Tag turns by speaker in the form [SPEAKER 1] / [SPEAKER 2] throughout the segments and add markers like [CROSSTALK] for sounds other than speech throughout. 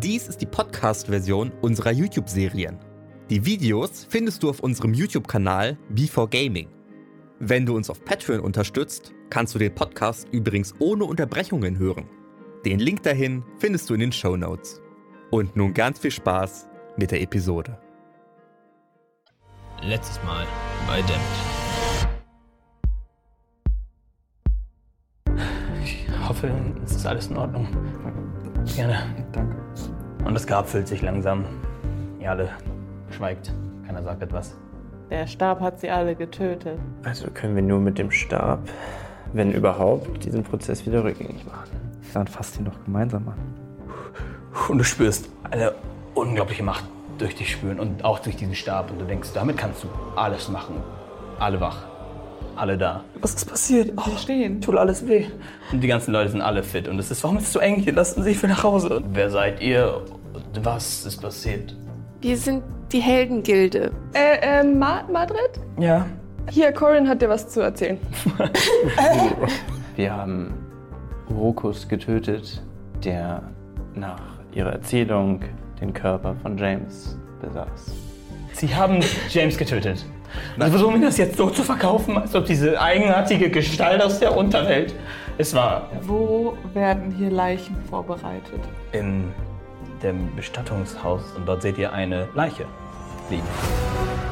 [SPEAKER 1] Dies ist die Podcast-Version unserer YouTube-Serien. Die Videos findest du auf unserem YouTube-Kanal B4Gaming. Wenn du uns auf Patreon unterstützt, kannst du den Podcast übrigens ohne Unterbrechungen hören. Den Link dahin findest du in den Show Notes. Und nun ganz viel Spaß mit der Episode.
[SPEAKER 2] Letztes Mal bei Dammit.
[SPEAKER 3] Ich hoffe, es ist alles in Ordnung. Gerne.
[SPEAKER 4] Danke.
[SPEAKER 3] Und das Grab füllt sich langsam. Ihr alle schweigt. Keiner sagt etwas.
[SPEAKER 5] Der Stab hat sie alle getötet.
[SPEAKER 4] Also können wir nur mit dem Stab, wenn überhaupt, diesen Prozess wieder rückgängig machen.
[SPEAKER 6] Dann fasst ihn doch gemeinsam an.
[SPEAKER 3] Und du spürst eine unglaubliche Macht durch dich spüren und auch durch diesen Stab. Und du denkst, damit kannst du alles machen. Alle wach. Alle da.
[SPEAKER 4] Was ist passiert?
[SPEAKER 5] Wir stehen.
[SPEAKER 3] Tut alles weh. Und die ganzen Leute sind alle fit. Und es ist, warum ist es so eng hier? Lassen Sie sich für nach Hause. Wer seid ihr? Und was ist passiert?
[SPEAKER 7] Wir sind die Heldengilde.
[SPEAKER 8] Äh, äh, Ma Madrid?
[SPEAKER 3] Ja.
[SPEAKER 8] Hier, Corin hat dir was zu erzählen. [LAUGHS]
[SPEAKER 4] Wir haben Rokus getötet, der nach ihrer Erzählung den Körper von James besaß.
[SPEAKER 3] Sie haben James getötet. Sie versuchen mir das jetzt so zu verkaufen, als ob diese eigenartige Gestalt aus der Unterwelt es war.
[SPEAKER 5] Wo werden hier Leichen vorbereitet?
[SPEAKER 3] In dem Bestattungshaus und dort seht ihr eine Leiche liegen.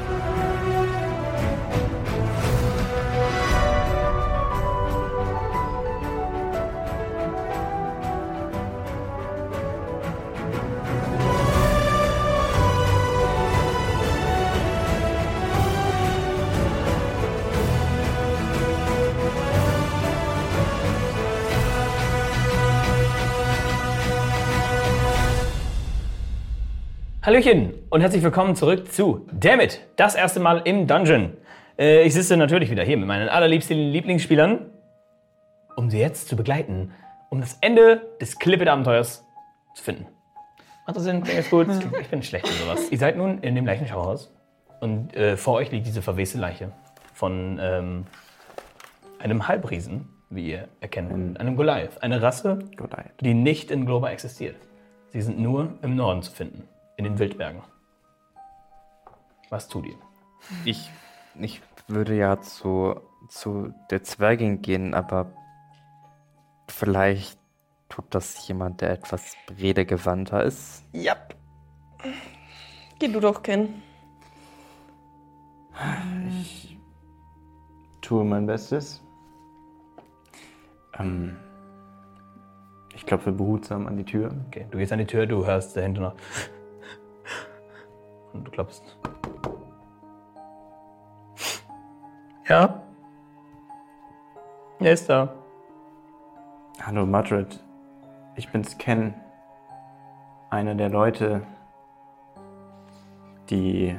[SPEAKER 3] Hallöchen und herzlich willkommen zurück zu Dammit, das erste Mal im Dungeon. Äh, ich sitze natürlich wieder hier mit meinen allerliebsten Lieblingsspielern, um sie jetzt zu begleiten, um das Ende des Clippet-Abenteuers zu finden. Macht das Sinn? Klingt gut? [LAUGHS] Ich bin schlecht in sowas. Ihr seid nun in dem Leichenschauhaus und äh, vor euch liegt diese verweste Leiche von ähm, einem Halbriesen, wie ihr erkennen könnt, einem Goliath. Eine Rasse,
[SPEAKER 4] Goliath.
[SPEAKER 3] die nicht in Globa existiert. Sie sind nur im Norden zu finden, in den Wildbergen. Was tut ihr?
[SPEAKER 6] Ich, ich würde ja zu, zu der Zwergin gehen, aber vielleicht tut das jemand, der etwas redegewandter ist.
[SPEAKER 8] Ja. Geh du doch, Ken.
[SPEAKER 4] Tue mein Bestes. Ähm, ich klopfe behutsam an die Tür.
[SPEAKER 3] Okay, du gehst an die Tür, du hörst dahinter noch. Und du klopfst. Ja? Wer ist da?
[SPEAKER 4] Hallo Madrid, ich bin's Ken. Einer der Leute, die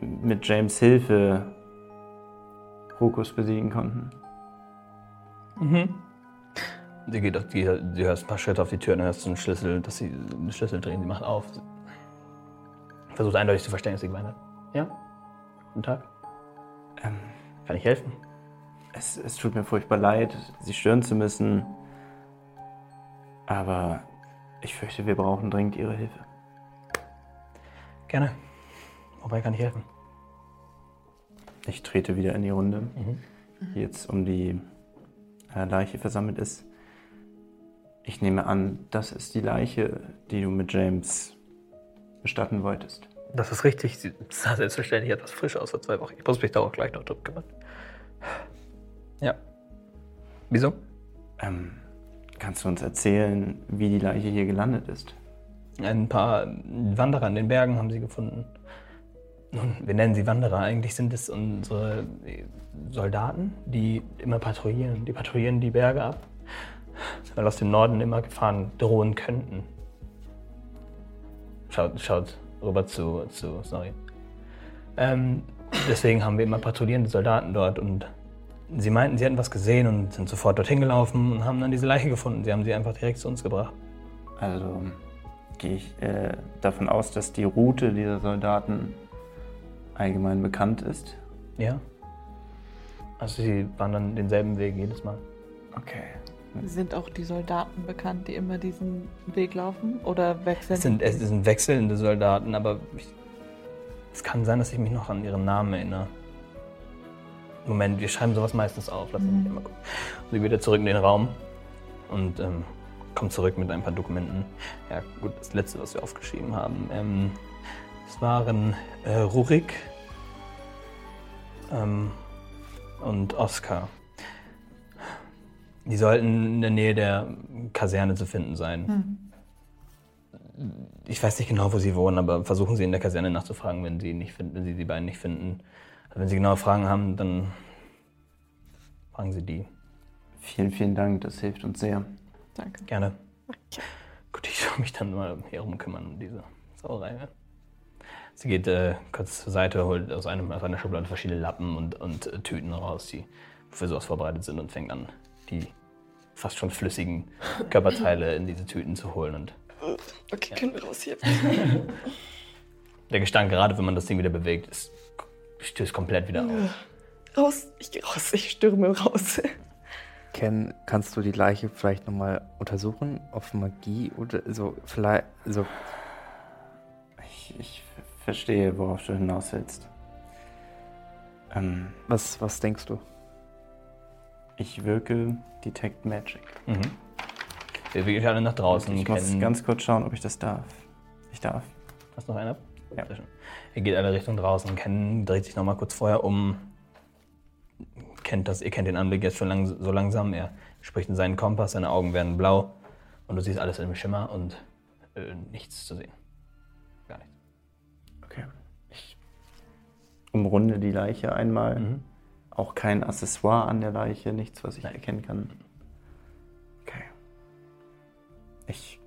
[SPEAKER 4] mit James Hilfe Rokus besiegen konnten.
[SPEAKER 3] Sie geht auf die, du hörst ein paar Schritte auf die Tür, dann hörst du einen Schlüssel, dass sie einen Schlüssel drehen, sie macht auf. Versucht eindeutig zu verstehen, dass sie gemeint hat. Ja? Guten Tag.
[SPEAKER 4] Ähm,
[SPEAKER 3] Kann ich helfen?
[SPEAKER 4] es, es tut mir furchtbar leid, Sie stören zu müssen, aber ich fürchte, wir brauchen dringend Ihre Hilfe.
[SPEAKER 3] Gerne. Wobei kann ich helfen?
[SPEAKER 4] Ich trete wieder in die Runde, die jetzt um die äh, Leiche versammelt ist. Ich nehme an, das ist die Leiche, die du mit James bestatten wolltest.
[SPEAKER 3] Das ist richtig. Sie sah selbstverständlich etwas frisch aus vor zwei Wochen. Ich muss mich da auch gleich noch drum kümmern. Ja. Wieso?
[SPEAKER 4] Ähm, kannst du uns erzählen, wie die Leiche hier gelandet ist?
[SPEAKER 3] Ein paar Wanderer in den Bergen haben sie gefunden. Nun, wir nennen sie Wanderer. Eigentlich sind es unsere Soldaten, die immer patrouillieren. Die patrouillieren die Berge ab. Weil aus dem Norden immer Gefahren drohen könnten. Schaut, schaut rüber zu, zu sorry. Ähm, deswegen haben wir immer patrouillierende Soldaten dort und sie meinten, sie hätten was gesehen und sind sofort dorthin gelaufen und haben dann diese Leiche gefunden. Sie haben sie einfach direkt zu uns gebracht.
[SPEAKER 4] Also gehe ich äh, davon aus, dass die Route dieser Soldaten allgemein bekannt ist.
[SPEAKER 3] Ja. Also sie waren dann denselben Weg jedes Mal.
[SPEAKER 4] Okay.
[SPEAKER 5] Sind auch die Soldaten bekannt, die immer diesen Weg laufen? Oder wechseln
[SPEAKER 3] Es sind, es sind wechselnde Soldaten, aber ich, es kann sein, dass ich mich noch an ihren Namen erinnere. Moment, wir schreiben sowas meistens auf. Lass mich mal gucken. Sie wieder zurück in den Raum und ähm, kommt zurück mit ein paar Dokumenten. Ja, gut, das letzte, was wir aufgeschrieben haben. Ähm, es waren äh, Rurik ähm, und Oskar. Die sollten in der Nähe der Kaserne zu finden sein. Ich weiß nicht genau, wo sie wohnen, aber versuchen Sie in der Kaserne nachzufragen, wenn Sie, nicht finden, wenn Sie die beiden nicht finden. Wenn Sie genaue Fragen haben, dann fragen Sie die.
[SPEAKER 4] Vielen, vielen Dank, das hilft uns sehr.
[SPEAKER 5] Danke.
[SPEAKER 3] Gerne. Gut, ich soll mich dann mal herum kümmern um diese Sauerei. ja. Sie geht äh, kurz zur Seite, holt aus, einem, aus einer Schublade verschiedene Lappen und, und äh, Tüten raus, die für sowas vorbereitet sind und fängt an, die fast schon flüssigen Körperteile in diese Tüten zu holen. Und
[SPEAKER 8] Okay, können wir raus hier. [LAUGHS]
[SPEAKER 3] der Gestank, gerade wenn man das Ding wieder bewegt, ist, stößt komplett wieder auf.
[SPEAKER 8] Raus, ich gehe raus, ich stürme raus.
[SPEAKER 6] Ken, kannst du die Leiche vielleicht nochmal untersuchen auf Magie oder so vielleicht so
[SPEAKER 4] Ich, ich verstehe, worauf du hinaus willst. Ähm,
[SPEAKER 6] was was denkst du?
[SPEAKER 4] Ich wirke Detect Magic.
[SPEAKER 3] Mhm. Wir wirklich alle nach draußen.
[SPEAKER 4] Ich muss ganz kurz schauen, ob ich das darf. Ich darf.
[SPEAKER 3] Hast du noch einer?
[SPEAKER 4] Ja.
[SPEAKER 3] Ihr geht alle Richtung draußen. Ken dreht sich noch mal kurz vorher um. Kennt das, ihr kennt den Anblick jetzt schon lang, so langsam. Er spricht in seinen Kompass, seine Augen werden blau. Und du siehst alles im Schimmer und äh, nichts zu sehen. Gar nichts.
[SPEAKER 4] Okay. Ich umrunde die Leiche einmal.
[SPEAKER 3] Mhm.
[SPEAKER 4] Auch kein Accessoire an der Leiche, nichts, was ich erkennen kann. Okay. Ich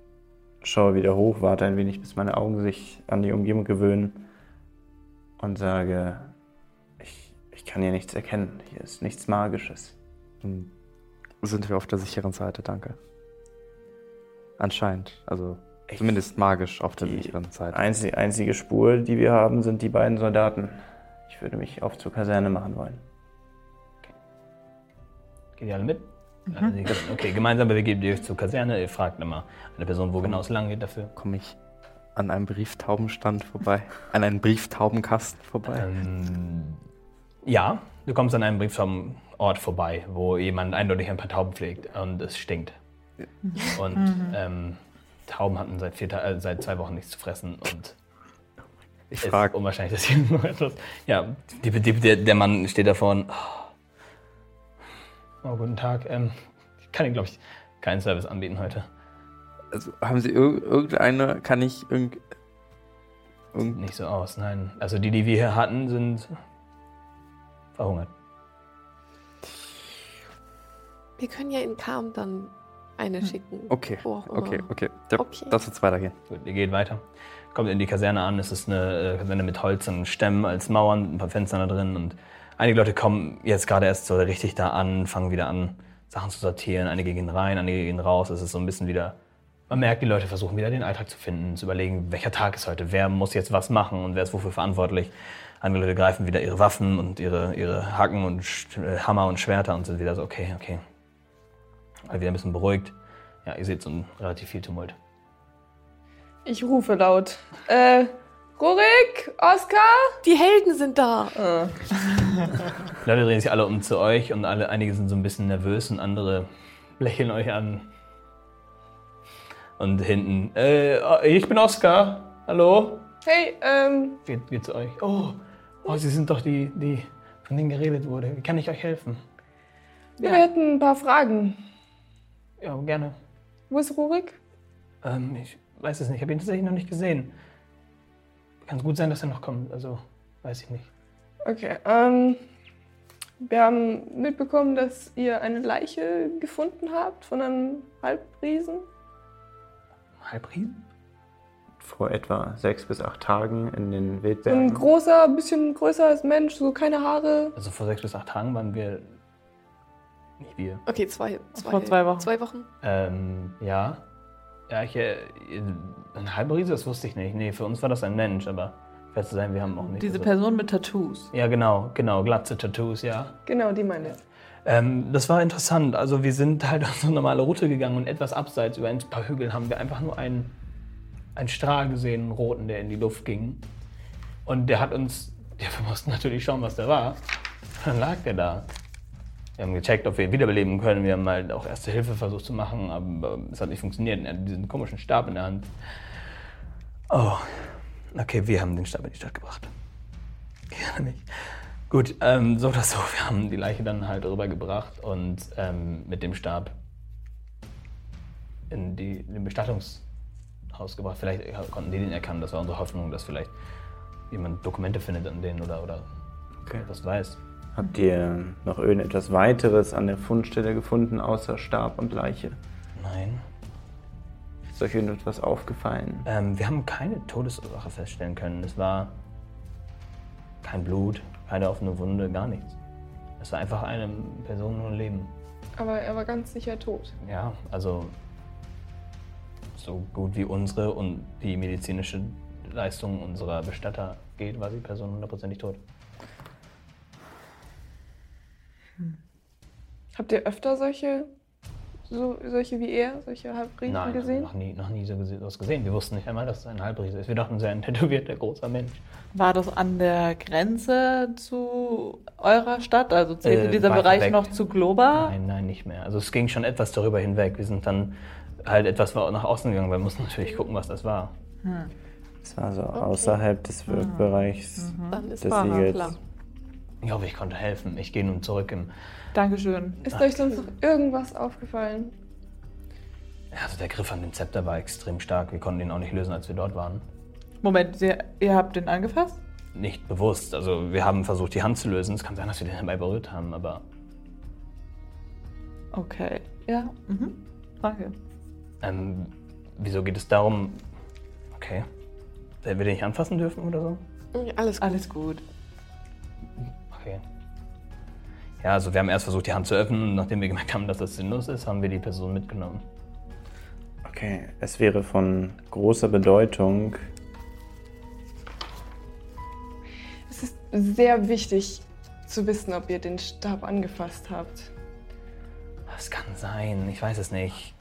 [SPEAKER 4] schaue wieder hoch, warte ein wenig, bis meine Augen sich an die Umgebung gewöhnen und sage, ich, ich kann hier nichts erkennen. Hier ist nichts Magisches.
[SPEAKER 6] Dann sind wir auf der sicheren Seite, danke. Anscheinend, also
[SPEAKER 4] Ich-
[SPEAKER 6] zumindest magisch auf der sicheren Seite.
[SPEAKER 4] einzige, einzige Spur, die wir haben, sind die beiden Soldaten. Ich würde mich auf zur Kaserne machen wollen.
[SPEAKER 3] Geht ihr alle mit? Alle sie- Okay, gemeinsam begebt ihr euch zur Kaserne. Ihr fragt immer eine Person, wo genau es lang geht dafür.
[SPEAKER 6] Komme ich an einem Brieftaubenstand vorbei, an einen Brieftaubenkasten vorbei.
[SPEAKER 3] Ähm, ja, du kommst an einem Brieftaubenort vorbei, wo jemand eindeutig ein paar Tauben pflegt und es stinkt. Und ähm, Tauben hatten seit, vier, äh, seit zwei Wochen nichts zu fressen und
[SPEAKER 6] Ich frage,
[SPEAKER 3] unwahrscheinlich, dass hier noch [LAUGHS] etwas. Ja, die, die, der, der Mann steht davor und. Oh, guten Tag. Ähm, ich kann Ihnen, glaube ich, keinen Service anbieten heute.
[SPEAKER 6] also, haben Sie irg irgendeine, kann ich irgend, irgend
[SPEAKER 3] Nicht so aus, nein. Also die, die wir hier hatten, sind verhungert.
[SPEAKER 7] Wir können ja in Kam dann eine schicken.
[SPEAKER 6] Okay, okay, okay. Ja,
[SPEAKER 7] Okay.
[SPEAKER 6] Lass uns weitergehen.
[SPEAKER 3] Gut, ihr geht weiter. Kommt in die Kaserne an. Es ist eine äh, Kaserne mit Holz und Stämmen als Mauern, ein paar Fenstern da drin. Und einige Leute kommen jetzt gerade erst so richtig da an, fangen wieder an, Sachen zu sortieren. Einige gehen rein, einige gehen raus. Es ist so ein bisschen wieder. Man merkt, die Leute versuchen wieder den Alltag zu finden, zu überlegen, welcher Tag ist heute, wer muss jetzt was machen und wer ist wofür verantwortlich. Einige Leute greifen wieder ihre Waffen und ihre, ihre Hacken und äh, Hammer und Schwerter und sind wieder so, okay, okay. Alle wieder ein bisschen beruhigt. Ja, ihr seht so ein relativ viel Tumult.
[SPEAKER 8] Ich rufe laut. Äh, Rurik, Oskar?
[SPEAKER 7] Die Helden sind da.
[SPEAKER 3] Die Leute drehen sich alle um zu euch und alle, einige sind so ein bisschen nervös und andere lächeln euch an. Und hinten, äh, ich bin Oskar. Hallo?
[SPEAKER 8] Hey, ähm,
[SPEAKER 3] Geht, geht zu euch. Oh, oh, Sie sind doch die, die von denen geredet wurde. Wie kann ich euch helfen?
[SPEAKER 8] wir hätten ein paar Fragen.
[SPEAKER 3] Ja, gerne.
[SPEAKER 8] Wo ist Rurik?
[SPEAKER 3] Ähm, ich weiß es nicht. Ich habe ihn tatsächlich noch nicht gesehen. Kann es gut sein, dass er noch kommt. Also, weiß ich nicht.
[SPEAKER 8] Okay, ähm, Wir haben mitbekommen, dass ihr eine Leiche gefunden habt von einem Halbriesen.
[SPEAKER 3] Halbriesen?
[SPEAKER 4] Vor etwa sechs bis acht Tagen in den
[SPEAKER 8] So ein
[SPEAKER 4] Wildbergen.
[SPEAKER 8] großer, ein bisschen größer als Mensch, so keine Haare.
[SPEAKER 3] Also vor sechs bis acht Tagen waren wir. Nicht wir.
[SPEAKER 7] Okay, zwei, zwei,
[SPEAKER 5] Vor zwei Wochen.
[SPEAKER 7] Zwei Wochen.
[SPEAKER 3] Ähm, ja. Ja, ich. Äh, ein Halbriese, das wusste ich nicht. Nee, für uns war das ein Mensch, aber fair zu sein, wir haben auch nicht.
[SPEAKER 5] Diese Person mit Tattoos.
[SPEAKER 3] Ja, genau, genau. Glatze Tattoos, ja.
[SPEAKER 8] Genau, die meine ich.
[SPEAKER 3] Ähm, das war interessant. Also wir sind halt [LAUGHS] auf so eine normale Route gegangen und etwas abseits über ein paar Hügel haben wir einfach nur einen, einen Strahl gesehen, einen roten, der in die Luft ging. Und der hat uns, ja, wir mussten natürlich schauen, was der war. Dann lag der da. Wir haben gecheckt, ob wir ihn wiederbeleben können. Wir haben halt auch erste Hilfe versucht zu machen, aber es hat nicht funktioniert. Er hatte diesen komischen Stab in der Hand. Oh, okay, wir haben den Stab in die Stadt gebracht. Gerne nicht. Gut, ähm, so oder so, wir haben die Leiche dann halt rübergebracht und ähm, mit dem Stab in, die, in den Bestattungshaus gebracht. Vielleicht konnten die den erkennen. Das war unsere Hoffnung, dass vielleicht jemand Dokumente findet an denen oder, oder
[SPEAKER 4] Okay.
[SPEAKER 3] was weiß.
[SPEAKER 4] Habt ihr noch irgendetwas weiteres an der Fundstelle gefunden, außer Stab und Leiche?
[SPEAKER 3] Nein.
[SPEAKER 4] Ist euch irgendetwas aufgefallen?
[SPEAKER 3] Ähm, wir haben keine Todesursache feststellen können. Es war kein Blut, keine offene Wunde, gar nichts. Es war einfach eine Person ohne Leben.
[SPEAKER 8] Aber er war ganz sicher tot.
[SPEAKER 3] Ja, also so gut wie unsere und die medizinische Leistung unserer Bestatter geht, war die Person hundertprozentig tot.
[SPEAKER 8] Habt ihr öfter solche, so, solche wie er, solche Halbriesen
[SPEAKER 3] Nein,
[SPEAKER 8] gesehen?
[SPEAKER 3] noch nie, noch nie so was gesehen. Wir wussten nicht einmal, dass es ein Halbriese ist. Wir dachten, es sei ein [LAUGHS] tätowierter großer Mensch.
[SPEAKER 5] War das an der Grenze zu eurer Stadt? Also zählte
[SPEAKER 3] Äh,
[SPEAKER 5] dieser Bereich
[SPEAKER 3] weg.
[SPEAKER 5] noch zu Globa?
[SPEAKER 3] Nein, nein, nicht mehr. Also es ging schon etwas darüber hinweg. Wir sind dann halt etwas nach außen gegangen, weil wir mussten natürlich gucken, was das war.
[SPEAKER 4] Es war so außerhalb des Wirkbereichs
[SPEAKER 7] Dann ist
[SPEAKER 4] des
[SPEAKER 7] wahr,
[SPEAKER 4] Siegels.
[SPEAKER 3] Ich hoffe, ich konnte helfen. Ich gehe nun zurück im.
[SPEAKER 5] Dankeschön.
[SPEAKER 8] Ist euch sonst noch irgendwas aufgefallen?
[SPEAKER 3] Ja, Also der Griff an den Zepter war extrem stark. Wir konnten ihn auch nicht lösen, als wir dort waren.
[SPEAKER 5] Moment, Sie, ihr habt den angefasst?
[SPEAKER 3] Nicht bewusst. Also wir haben versucht, die Hand zu lösen. Es kann sein, dass wir den dabei berührt haben, aber
[SPEAKER 5] Okay. Ja. Mhm. Danke.
[SPEAKER 3] ähm, wieso geht es darum? Okay. Werden wir den nicht anfassen dürfen oder so?
[SPEAKER 7] Alles gut.
[SPEAKER 5] Alles gut.
[SPEAKER 3] Okay. Ja, also wir haben erst versucht, die Hand zu öffnen und nachdem wir gemerkt haben, dass das sinnlos ist, haben wir die Person mitgenommen.
[SPEAKER 4] Okay, es wäre von großer Bedeutung,
[SPEAKER 8] Es ist sehr wichtig zu wissen, ob ihr den Stab angefasst habt.
[SPEAKER 3] Das kann sein, ich weiß es nicht.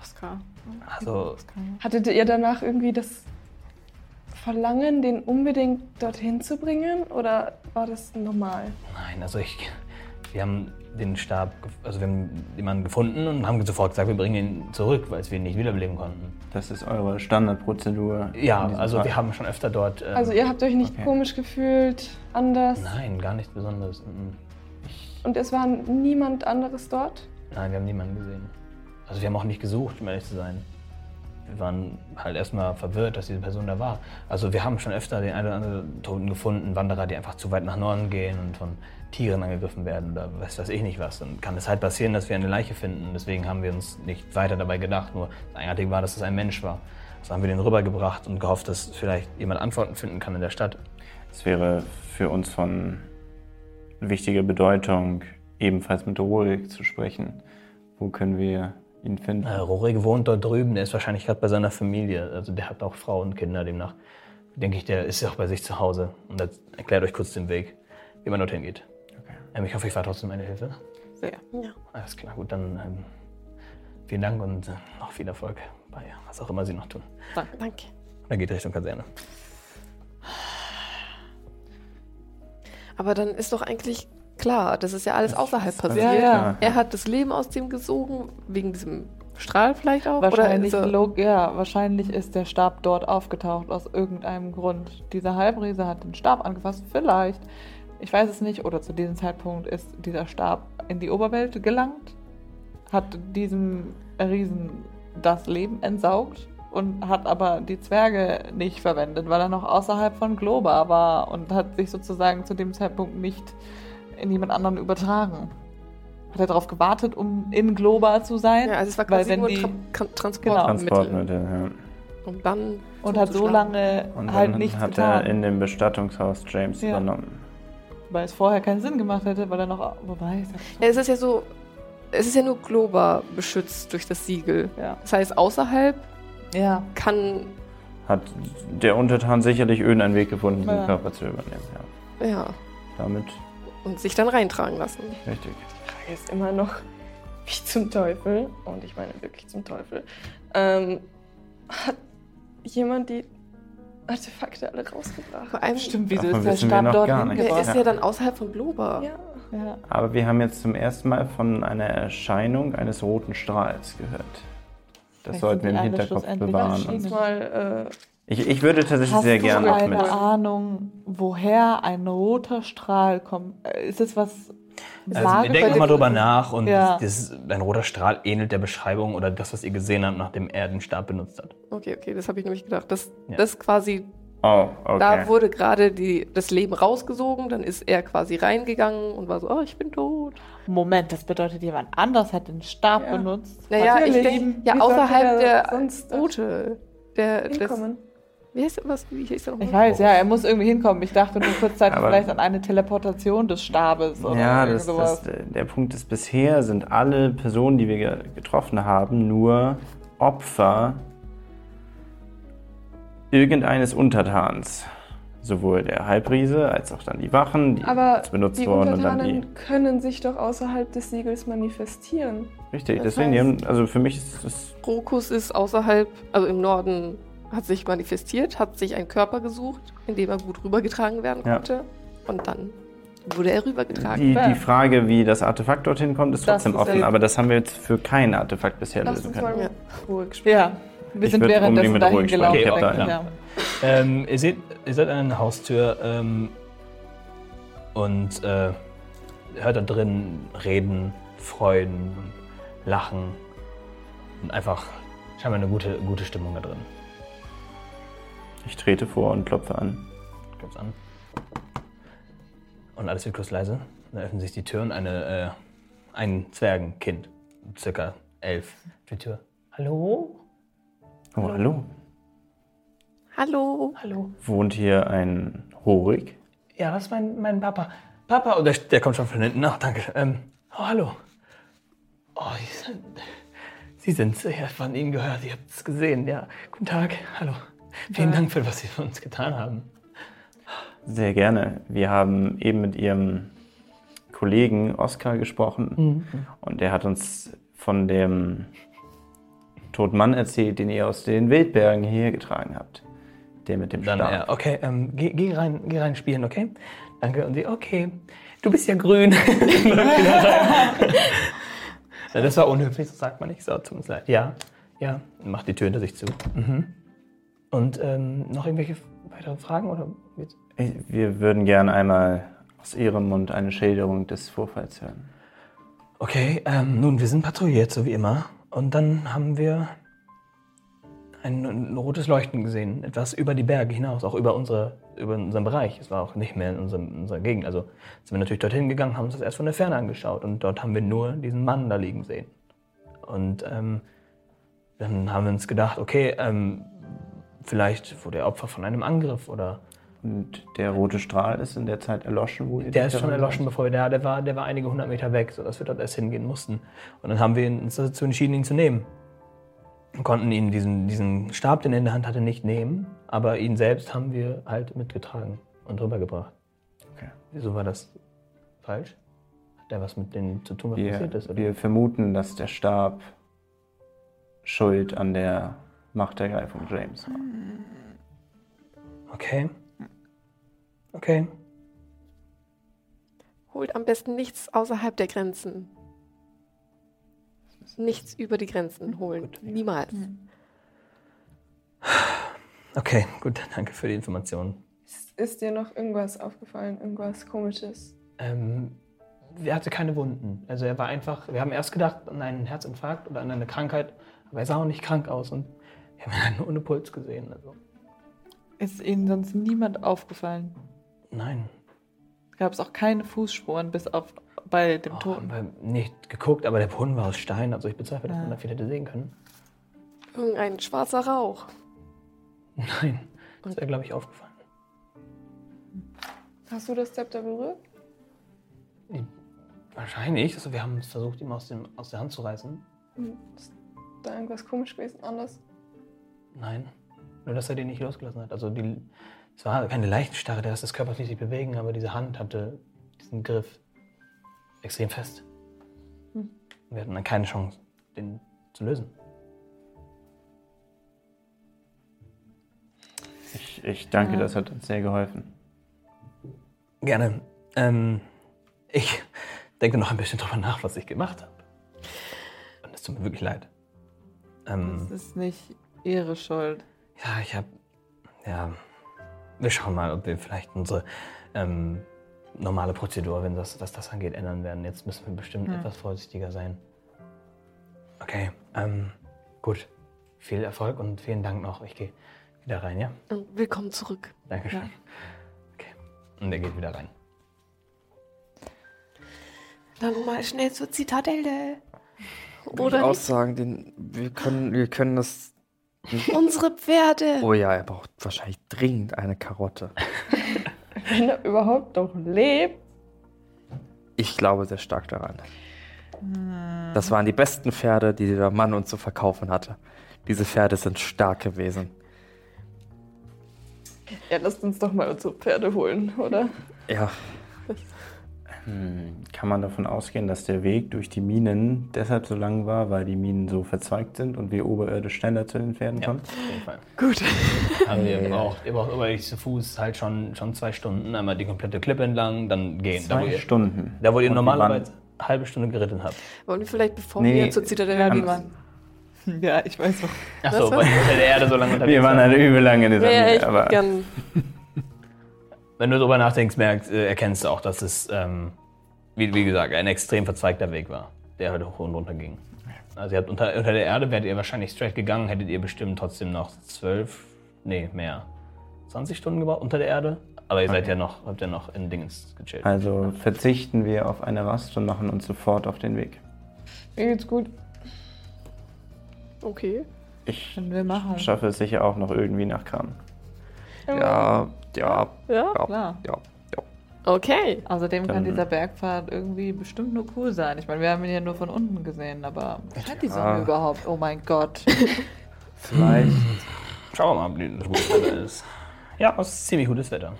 [SPEAKER 5] Oscar.
[SPEAKER 3] Also,
[SPEAKER 8] Hattet ihr danach irgendwie das Verlangen, den unbedingt dorthin zu bringen? Oder war das normal?
[SPEAKER 3] nein, also ich. Wir haben den Stab, also wir haben jemanden gefunden und haben sofort gesagt, wir bringen ihn zurück, weil wir ihn nicht wiederbeleben konnten.
[SPEAKER 4] das ist eure Standardprozedur.
[SPEAKER 3] Ja, also
[SPEAKER 4] Fall.
[SPEAKER 3] wir haben schon öfter dort. ähm,
[SPEAKER 8] Also ihr habt euch nicht
[SPEAKER 4] Okay.
[SPEAKER 8] komisch gefühlt, anders?
[SPEAKER 3] Nein, gar nichts Besonderes. mhm. Ich,
[SPEAKER 8] Und es war niemand anderes dort?
[SPEAKER 3] nein, wir haben niemanden gesehen. Also wir haben auch nicht gesucht, um ehrlich zu sein. Wir waren halt erstmal verwirrt, dass diese Person da war. Also wir haben schon öfter den einen oder anderen Toten gefunden, Wanderer, die einfach zu weit nach Norden gehen und von Tieren angegriffen werden oder weiß weiß ich nicht was. Dann kann es halt passieren, dass wir eine Leiche finden. Deswegen haben wir uns nicht weiter dabei gedacht. Nur das Eigenartige war, dass es ein Mensch war. Also haben wir den rübergebracht und gehofft, dass vielleicht jemand Antworten finden kann in der Stadt.
[SPEAKER 4] Es wäre für uns von wichtiger Bedeutung, ebenfalls mit Rorik zu sprechen. Wo können wir ihn finden?
[SPEAKER 3] Äh, Rorik wohnt dort drüben, der ist wahrscheinlich gerade bei seiner Familie. Also der hat auch Frau und Kinder, demnach denke ich, der ist ja auch bei sich zu Hause. Und das erklärt euch kurz den Weg, wie man dorthin geht. Ähm, ich hoffe, ich war trotzdem eine Hilfe.
[SPEAKER 5] Sehr.
[SPEAKER 7] Ja.
[SPEAKER 3] Alles klar, gut, dann ähm, vielen Dank und äh, noch viel Erfolg bei was auch immer Sie noch tun.
[SPEAKER 7] Danke.
[SPEAKER 3] Dann geht Richtung Kaserne.
[SPEAKER 7] Aber dann ist doch eigentlich klar, das ist ja alles außerhalb passiert.
[SPEAKER 5] Ja, ja.
[SPEAKER 7] Er hat das Leben aus dem gesogen, wegen diesem Strahl vielleicht auch?
[SPEAKER 5] Wahrscheinlich,
[SPEAKER 7] Oder ist er-
[SPEAKER 5] log ja, wahrscheinlich ist der Stab dort aufgetaucht aus irgendeinem Grund. Dieser Halbriese hat den Stab angefasst, vielleicht. Ich weiß es nicht. Oder zu diesem Zeitpunkt ist dieser Stab in die Oberwelt gelangt, hat diesem Riesen das Leben entsaugt und hat aber die Zwerge nicht verwendet, weil er noch außerhalb von Globa war und hat sich sozusagen zu dem Zeitpunkt nicht in jemand anderen übertragen? Hat er darauf gewartet, um in Globa zu sein?
[SPEAKER 7] Ja, also es war
[SPEAKER 5] Weil
[SPEAKER 7] quasi nur
[SPEAKER 5] die-
[SPEAKER 7] Tra Transportmittel.
[SPEAKER 4] Transportmittel, ja.
[SPEAKER 7] Um dann
[SPEAKER 5] und hat so lange
[SPEAKER 4] Und
[SPEAKER 5] halt
[SPEAKER 4] dann
[SPEAKER 5] nichts
[SPEAKER 4] hat
[SPEAKER 5] getan,
[SPEAKER 4] er in dem Bestattungshaus James
[SPEAKER 5] Ja.
[SPEAKER 4] übernommen.
[SPEAKER 5] weil es vorher keinen Sinn gemacht hätte, weil er noch, wobei,
[SPEAKER 7] Ja, es ist ja so, es ist ja nur Globa beschützt durch das Siegel.
[SPEAKER 5] ja,
[SPEAKER 7] Das heißt, außerhalb
[SPEAKER 5] ja,
[SPEAKER 7] kann,
[SPEAKER 4] Hat der Untertan sicherlich irgendeinen Weg gefunden, diesen
[SPEAKER 5] Ja.
[SPEAKER 4] Körper zu übernehmen. Ja.
[SPEAKER 7] ja,
[SPEAKER 4] Damit
[SPEAKER 7] und sich dann reintragen lassen.
[SPEAKER 4] richtig.
[SPEAKER 8] Die Frage ist immer noch, wie zum Teufel, und ich meine wirklich zum Teufel, ähm, hat jemand die Artefakte alle rausgebracht?
[SPEAKER 7] Vor allem,
[SPEAKER 5] stimmt, wieso ist der Stab
[SPEAKER 4] noch
[SPEAKER 5] dort
[SPEAKER 4] gar nicht.
[SPEAKER 7] der ist ja dann außerhalb von Globa.
[SPEAKER 8] Ja.
[SPEAKER 5] Ja.
[SPEAKER 4] Aber wir haben jetzt zum ersten Mal von einer Erscheinung eines roten Strahls gehört. Das
[SPEAKER 5] Vielleicht
[SPEAKER 4] sollten wir im Hinterkopf bewahren.
[SPEAKER 5] erschienen.
[SPEAKER 8] Jetzt mal, äh,
[SPEAKER 4] Ich, ich würde tatsächlich
[SPEAKER 5] Hast
[SPEAKER 4] sehr
[SPEAKER 5] du
[SPEAKER 4] gerne noch
[SPEAKER 5] eine
[SPEAKER 4] mit.
[SPEAKER 5] Ahnung, woher ein roter Strahl kommt? Äh, Ist es was
[SPEAKER 3] Also wir denken mal drüber nach und
[SPEAKER 5] Ja.
[SPEAKER 3] das, ein roter Strahl ähnelt der Beschreibung oder das, was ihr gesehen habt, nachdem er den Stab benutzt hat.
[SPEAKER 7] Okay, okay, das habe ich nämlich gedacht. Das,
[SPEAKER 3] Ja.
[SPEAKER 7] das quasi,
[SPEAKER 4] Oh, okay.
[SPEAKER 7] da wurde gerade das Leben rausgesogen, dann ist er quasi reingegangen und war so, oh, ich bin tot.
[SPEAKER 5] Moment, das bedeutet, jemand anders hat den Stab
[SPEAKER 8] Ja.
[SPEAKER 5] benutzt.
[SPEAKER 7] Naja, ich
[SPEAKER 8] Natürlich.
[SPEAKER 7] denke, ja,
[SPEAKER 8] Wie
[SPEAKER 7] außerhalb
[SPEAKER 8] der
[SPEAKER 7] Route. Der, das,
[SPEAKER 8] hinkommen.
[SPEAKER 7] Wie heißt was? Wie der nochmal?
[SPEAKER 5] Ich weiß, ja, er muss irgendwie hinkommen. Ich dachte nur kurzzeitig [LAUGHS]
[SPEAKER 4] Aber-
[SPEAKER 5] vielleicht an eine Teleportation des Stabes oder
[SPEAKER 4] Ja, das,
[SPEAKER 5] sowas.
[SPEAKER 4] das, der Punkt ist, bisher sind alle Personen, die wir ge- getroffen haben, nur Opfer irgendeines Untertans. Sowohl der Halbriese als auch dann die Wachen, die
[SPEAKER 8] Aber
[SPEAKER 4] jetzt benutzt
[SPEAKER 8] die
[SPEAKER 4] wurden und dann die.
[SPEAKER 8] Untertanen können sich doch außerhalb des Siegels manifestieren.
[SPEAKER 4] Richtig,
[SPEAKER 8] Das
[SPEAKER 4] deswegen,
[SPEAKER 8] heißt-
[SPEAKER 4] haben, also für mich ist das.
[SPEAKER 7] Rokus ist außerhalb, also im Norden, hat sich manifestiert, hat sich einen Körper gesucht, in dem er gut rübergetragen werden
[SPEAKER 4] Ja.
[SPEAKER 7] konnte. Und dann wurde er rübergetragen.
[SPEAKER 4] Die,
[SPEAKER 5] Ja.
[SPEAKER 4] die Frage, wie das Artefakt dorthin kommt, ist trotzdem
[SPEAKER 5] ist
[SPEAKER 4] offen,
[SPEAKER 5] ja-
[SPEAKER 4] aber das haben wir jetzt für kein Artefakt bisher
[SPEAKER 8] Lass
[SPEAKER 4] lösen
[SPEAKER 8] mal
[SPEAKER 4] können.
[SPEAKER 7] Ja.
[SPEAKER 5] Ja, wir
[SPEAKER 4] Ich
[SPEAKER 5] sind währenddessen
[SPEAKER 4] mit
[SPEAKER 5] dahin
[SPEAKER 4] ruhig
[SPEAKER 5] gelaufen.
[SPEAKER 3] Okay,
[SPEAKER 5] ich,
[SPEAKER 3] ja.
[SPEAKER 5] ja.
[SPEAKER 3] Ähm, ihr, seht, ihr seid an einer Haustür ähm, und äh, hört da drin reden, freuen, lachen und einfach scheinbar eine gute, gute Stimmung da drin.
[SPEAKER 4] Ich trete vor und klopfe an.
[SPEAKER 3] Klopft's an. Und alles wird kurz leise. Dann öffnen sich die Türen. Eine, äh, ein Zwergenkind, circa elf, die Tür. Hallo?
[SPEAKER 4] Oh, hallo.
[SPEAKER 7] Hallo.
[SPEAKER 3] Hallo?
[SPEAKER 4] Wohnt hier ein Horig?
[SPEAKER 3] Ja, das ist mein, mein Papa. Papa, und der, der kommt schon von hinten. Ach, danke. Ähm, oh, hallo. Oh, Sie sind, Sie sind's. Ich habe von Ihnen gehört. Habe es gesehen. Ja, guten Tag. Hallo. Vielen Dank für was Sie für uns getan haben.
[SPEAKER 4] Sehr gerne. Wir haben eben mit Ihrem Kollegen Oskar gesprochen und er hat uns von dem toten Mann erzählt, den ihr aus den Wildbergen hierher getragen habt. Der mit dem
[SPEAKER 3] Dann
[SPEAKER 4] Stab.
[SPEAKER 3] er, okay, ähm, geh, geh rein, geh rein spielen, okay? Danke. Und sie, okay. Du bist ja grün. [LAUGHS] Das war unhöflich, das sagt man nicht. So, tut uns leid. Ja, ja. Macht die Tür hinter sich zu. Mhm. Und ähm, noch irgendwelche weitere Fragen? Oder
[SPEAKER 4] Wir würden gerne einmal aus Ihrem Mund eine Schilderung des Vorfalls hören.
[SPEAKER 3] Okay, ähm, nun, wir sind patrouilliert, so wie immer. Und dann haben wir ein, ein rotes Leuchten gesehen, etwas über die Berge hinaus, auch über, unsere, über unseren Bereich. Es war auch nicht mehr in unserem, in unserer Gegend. Also sind wir natürlich dorthin gegangen, haben uns das erst von der Ferne angeschaut. Und dort haben wir nur diesen Mann da liegen sehen. Und ähm, dann haben wir uns gedacht, okay, ähm, vielleicht wurde er Opfer von einem Angriff oder
[SPEAKER 4] Und der rote Strahl ist in der Zeit erloschen, wo ihr
[SPEAKER 3] Der ist schon erloschen, bevor wir da, der war, der war einige hundert Meter weg, sodass wir dort erst hingehen mussten. Und dann haben wir uns dazu entschieden, ihn zu nehmen. Wir konnten ihn diesen, diesen Stab, den er in der Hand hatte, nicht nehmen, aber ihn selbst haben wir halt mitgetragen und rübergebracht.
[SPEAKER 4] Okay.
[SPEAKER 3] Wieso war das falsch? Hat der was mit denen zu tun, was
[SPEAKER 4] Wir,
[SPEAKER 3] passiert ist? Oder?
[SPEAKER 4] wir vermuten, dass der Stab schuld an der Machtergreifung James war.
[SPEAKER 3] Okay. Okay.
[SPEAKER 7] Holt am besten nichts außerhalb der Grenzen. Nichts über die Grenzen holen. Niemals.
[SPEAKER 3] Okay, gut, danke für die Information.
[SPEAKER 8] Ist, ist dir noch irgendwas aufgefallen? Irgendwas Komisches?
[SPEAKER 3] Ähm, er hatte keine Wunden. Also er war einfach, wir haben erst gedacht an einen Herzinfarkt oder an eine Krankheit, aber er sah auch nicht krank aus und wir haben ihn halt nur ohne Puls gesehen. Also
[SPEAKER 5] Ist Ihnen sonst niemand aufgefallen?
[SPEAKER 3] nein.
[SPEAKER 5] Gab es auch keine Fußspuren, bis auf bei dem
[SPEAKER 3] Oh, haben
[SPEAKER 5] Toten.
[SPEAKER 3] wir nicht geguckt, aber der Boden war aus Stein, also ich bezweifle, dass man da viel hätte sehen können.
[SPEAKER 7] Irgendein schwarzer Rauch.
[SPEAKER 3] Nein, das wäre, glaube ich, aufgefallen.
[SPEAKER 8] Hast du das Zepter berührt?
[SPEAKER 3] Wahrscheinlich. Also wir haben es versucht, ihm aus, dem, aus der Hand zu reißen.
[SPEAKER 8] Ist da irgendwas komisch gewesen? Anders?
[SPEAKER 3] Nein. Nur, dass er den nicht losgelassen hat. Also die, es war keine Leichenstarre, der lässt das Körper nicht sich bewegen, aber diese Hand hatte diesen Griff extrem fest.
[SPEAKER 5] Hm.
[SPEAKER 3] Wir hatten dann keine Chance, den zu lösen.
[SPEAKER 4] Ich, ich danke,
[SPEAKER 5] Ja.
[SPEAKER 4] das hat uns sehr geholfen.
[SPEAKER 3] Gerne. Ähm, ich denke noch ein bisschen drüber nach, was ich gemacht habe. Und es tut mir wirklich leid. Ähm,
[SPEAKER 5] Das ist nicht ihre Schuld.
[SPEAKER 3] Ja, ich habe. Ja. Wir schauen mal, ob wir vielleicht unsere ähm, normale Prozedur, wenn das, was das angeht, ändern werden. Jetzt müssen wir bestimmt
[SPEAKER 5] Hm.
[SPEAKER 3] etwas vorsichtiger sein. Okay, ähm, gut. Viel Erfolg und vielen Dank noch. Ich gehe wieder rein, ja?
[SPEAKER 7] Und willkommen zurück.
[SPEAKER 3] Dankeschön.
[SPEAKER 5] Ja.
[SPEAKER 3] Okay. Und er geht wieder rein.
[SPEAKER 7] Dann mal schnell zur Zitadelle.
[SPEAKER 6] Ich
[SPEAKER 7] Oder
[SPEAKER 6] auch
[SPEAKER 7] nicht?
[SPEAKER 6] sagen, den, wir, können, wir können das. [LAUGHS]
[SPEAKER 7] Unsere Pferde.
[SPEAKER 6] Oh ja, er braucht wahrscheinlich dringend eine Karotte. [LAUGHS]
[SPEAKER 8] Wenn er überhaupt noch lebt.
[SPEAKER 6] Ich glaube sehr stark daran. Das waren die besten Pferde, die der Mann uns zu verkaufen hatte. Diese Pferde sind stark gewesen.
[SPEAKER 8] Ja, lasst uns doch mal unsere Pferde holen, oder?
[SPEAKER 6] Ja,
[SPEAKER 4] Hm, Kann man davon ausgehen, dass der Weg durch die Minen deshalb so lang war, weil die Minen so verzweigt sind und wir oberirdisch schneller zu den Pferden
[SPEAKER 3] Ja,
[SPEAKER 4] kommen?
[SPEAKER 3] auf jeden Fall.
[SPEAKER 7] Gut. [LAUGHS]
[SPEAKER 3] Also ihr braucht, ihr braucht über zu Fuß halt schon, schon zwei Stunden. Einmal die komplette Klippe entlang, dann gehen. Da, wo
[SPEAKER 4] Zwei
[SPEAKER 3] ihr,
[SPEAKER 4] Stunden.
[SPEAKER 3] da, wo ihr
[SPEAKER 4] Und wir
[SPEAKER 3] normalerweise eine halbe Stunde geritten habt.
[SPEAKER 7] Wollen wir vielleicht, bevor
[SPEAKER 4] Nee,
[SPEAKER 7] wir zur Zitadelle
[SPEAKER 5] Ja, die
[SPEAKER 7] gehen?
[SPEAKER 5] waren. [LAUGHS] Ja, ich weiß noch.
[SPEAKER 3] Achso, weil der Erde so lange unterwegs
[SPEAKER 4] Wir waren halt übel lange in dieser
[SPEAKER 7] Ja, ja,
[SPEAKER 4] aber
[SPEAKER 7] gern. [LAUGHS]
[SPEAKER 3] Wenn du darüber nachdenkst, merkst, äh, erkennst du auch, dass es, ähm, wie, wie gesagt, ein extrem verzweigter Weg war, der halt hoch und runter ging. Also ihr habt unter, unter der Erde, wärt ihr wahrscheinlich straight gegangen, hättet ihr bestimmt trotzdem noch zwölf, nee, mehr, 20 Stunden gebraucht unter der Erde. Aber ihr seid ja noch, habt ja noch in Dingens gechillt.
[SPEAKER 4] also verzichten wir auf eine Rast und machen uns sofort auf den Weg.
[SPEAKER 8] Mir geht's gut.
[SPEAKER 7] Okay.
[SPEAKER 4] Ich
[SPEAKER 5] Können wir machen.
[SPEAKER 4] schaffe es sicher auch noch irgendwie nach Kran.
[SPEAKER 6] ja, ja,
[SPEAKER 7] Ja?
[SPEAKER 6] ja,
[SPEAKER 5] Klar.
[SPEAKER 6] ja.
[SPEAKER 7] Okay.
[SPEAKER 5] Außerdem kann
[SPEAKER 4] Dann-
[SPEAKER 5] dieser Bergpfad irgendwie bestimmt nur cool sein. Ich meine, wir haben ihn ja nur von unten gesehen, aber scheint die Sonne überhaupt? Oh mein Gott. [LAUGHS]
[SPEAKER 4] Vielleicht.
[SPEAKER 3] Schauen wir mal, wie das gute Wetter ist. Ja, es ist ziemlich gutes Wetter.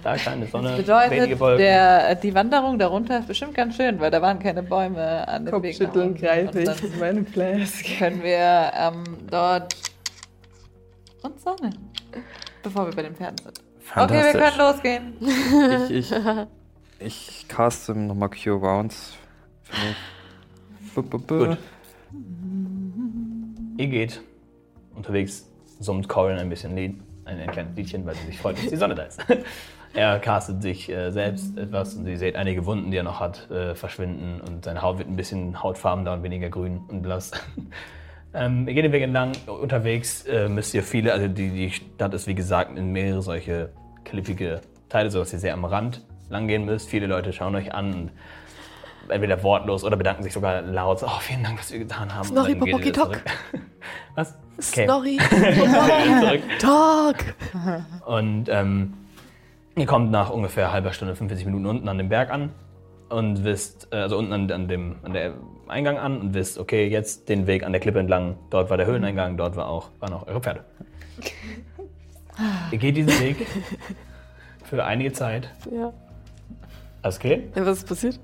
[SPEAKER 3] Stark scheine Sonne, wenige
[SPEAKER 5] Bedeutet,
[SPEAKER 3] Wolken.
[SPEAKER 5] der, die Wanderung darunter ist bestimmt ganz schön, weil da waren keine Bäume an dem Weg. nach
[SPEAKER 8] Kopfschütteln
[SPEAKER 5] unten.
[SPEAKER 8] greife
[SPEAKER 5] Und
[SPEAKER 8] ich in meine Flask.
[SPEAKER 5] Dann können wir ähm, dort uns sonnen, bevor wir bei den Pferden sind. Okay, wir können losgehen.
[SPEAKER 6] Ich, ich, [LAUGHS] ich caste nochmal Cure bu, bu.
[SPEAKER 3] Gut. Ihr geht. Unterwegs summt Corin ein bisschen Lied, ein, ein kleines Liedchen, weil sie sich freut, dass die Sonne da ist. [LAUGHS] er castet sich äh, selbst etwas und ihr seht einige Wunden, die er noch hat, äh, verschwinden und seine Haut wird ein bisschen hautfarbener und weniger grün und blass. Ähm, ihr geht den Weg entlang. Unterwegs äh, müsst ihr viele, also die, die Stadt ist wie gesagt in mehrere solche klippige Teile, sodass ihr sehr am Rand langgehen müsst. Viele Leute schauen euch an und entweder wortlos oder bedanken sich sogar laut. So, Oh, vielen Dank, was wir getan haben.
[SPEAKER 7] Snorri Popoki
[SPEAKER 3] zurück. [LAUGHS] Was? Okay.
[SPEAKER 7] Snorri. [LAUGHS] Tag.
[SPEAKER 3] Und ähm, ihr kommt nach ungefähr halber Stunde, 45 Minuten unten an dem Berg an und wisst, äh, also unten an, an dem an der Eingang an und wisst, okay, jetzt den Weg an der Klippe entlang. Dort war der Höhleneingang, dort war auch, waren auch eure Pferde. ihr geht diesen Weg [LAUGHS] für einige Zeit.
[SPEAKER 7] Ja.
[SPEAKER 3] Alles okay?
[SPEAKER 7] ja. Was ist passiert?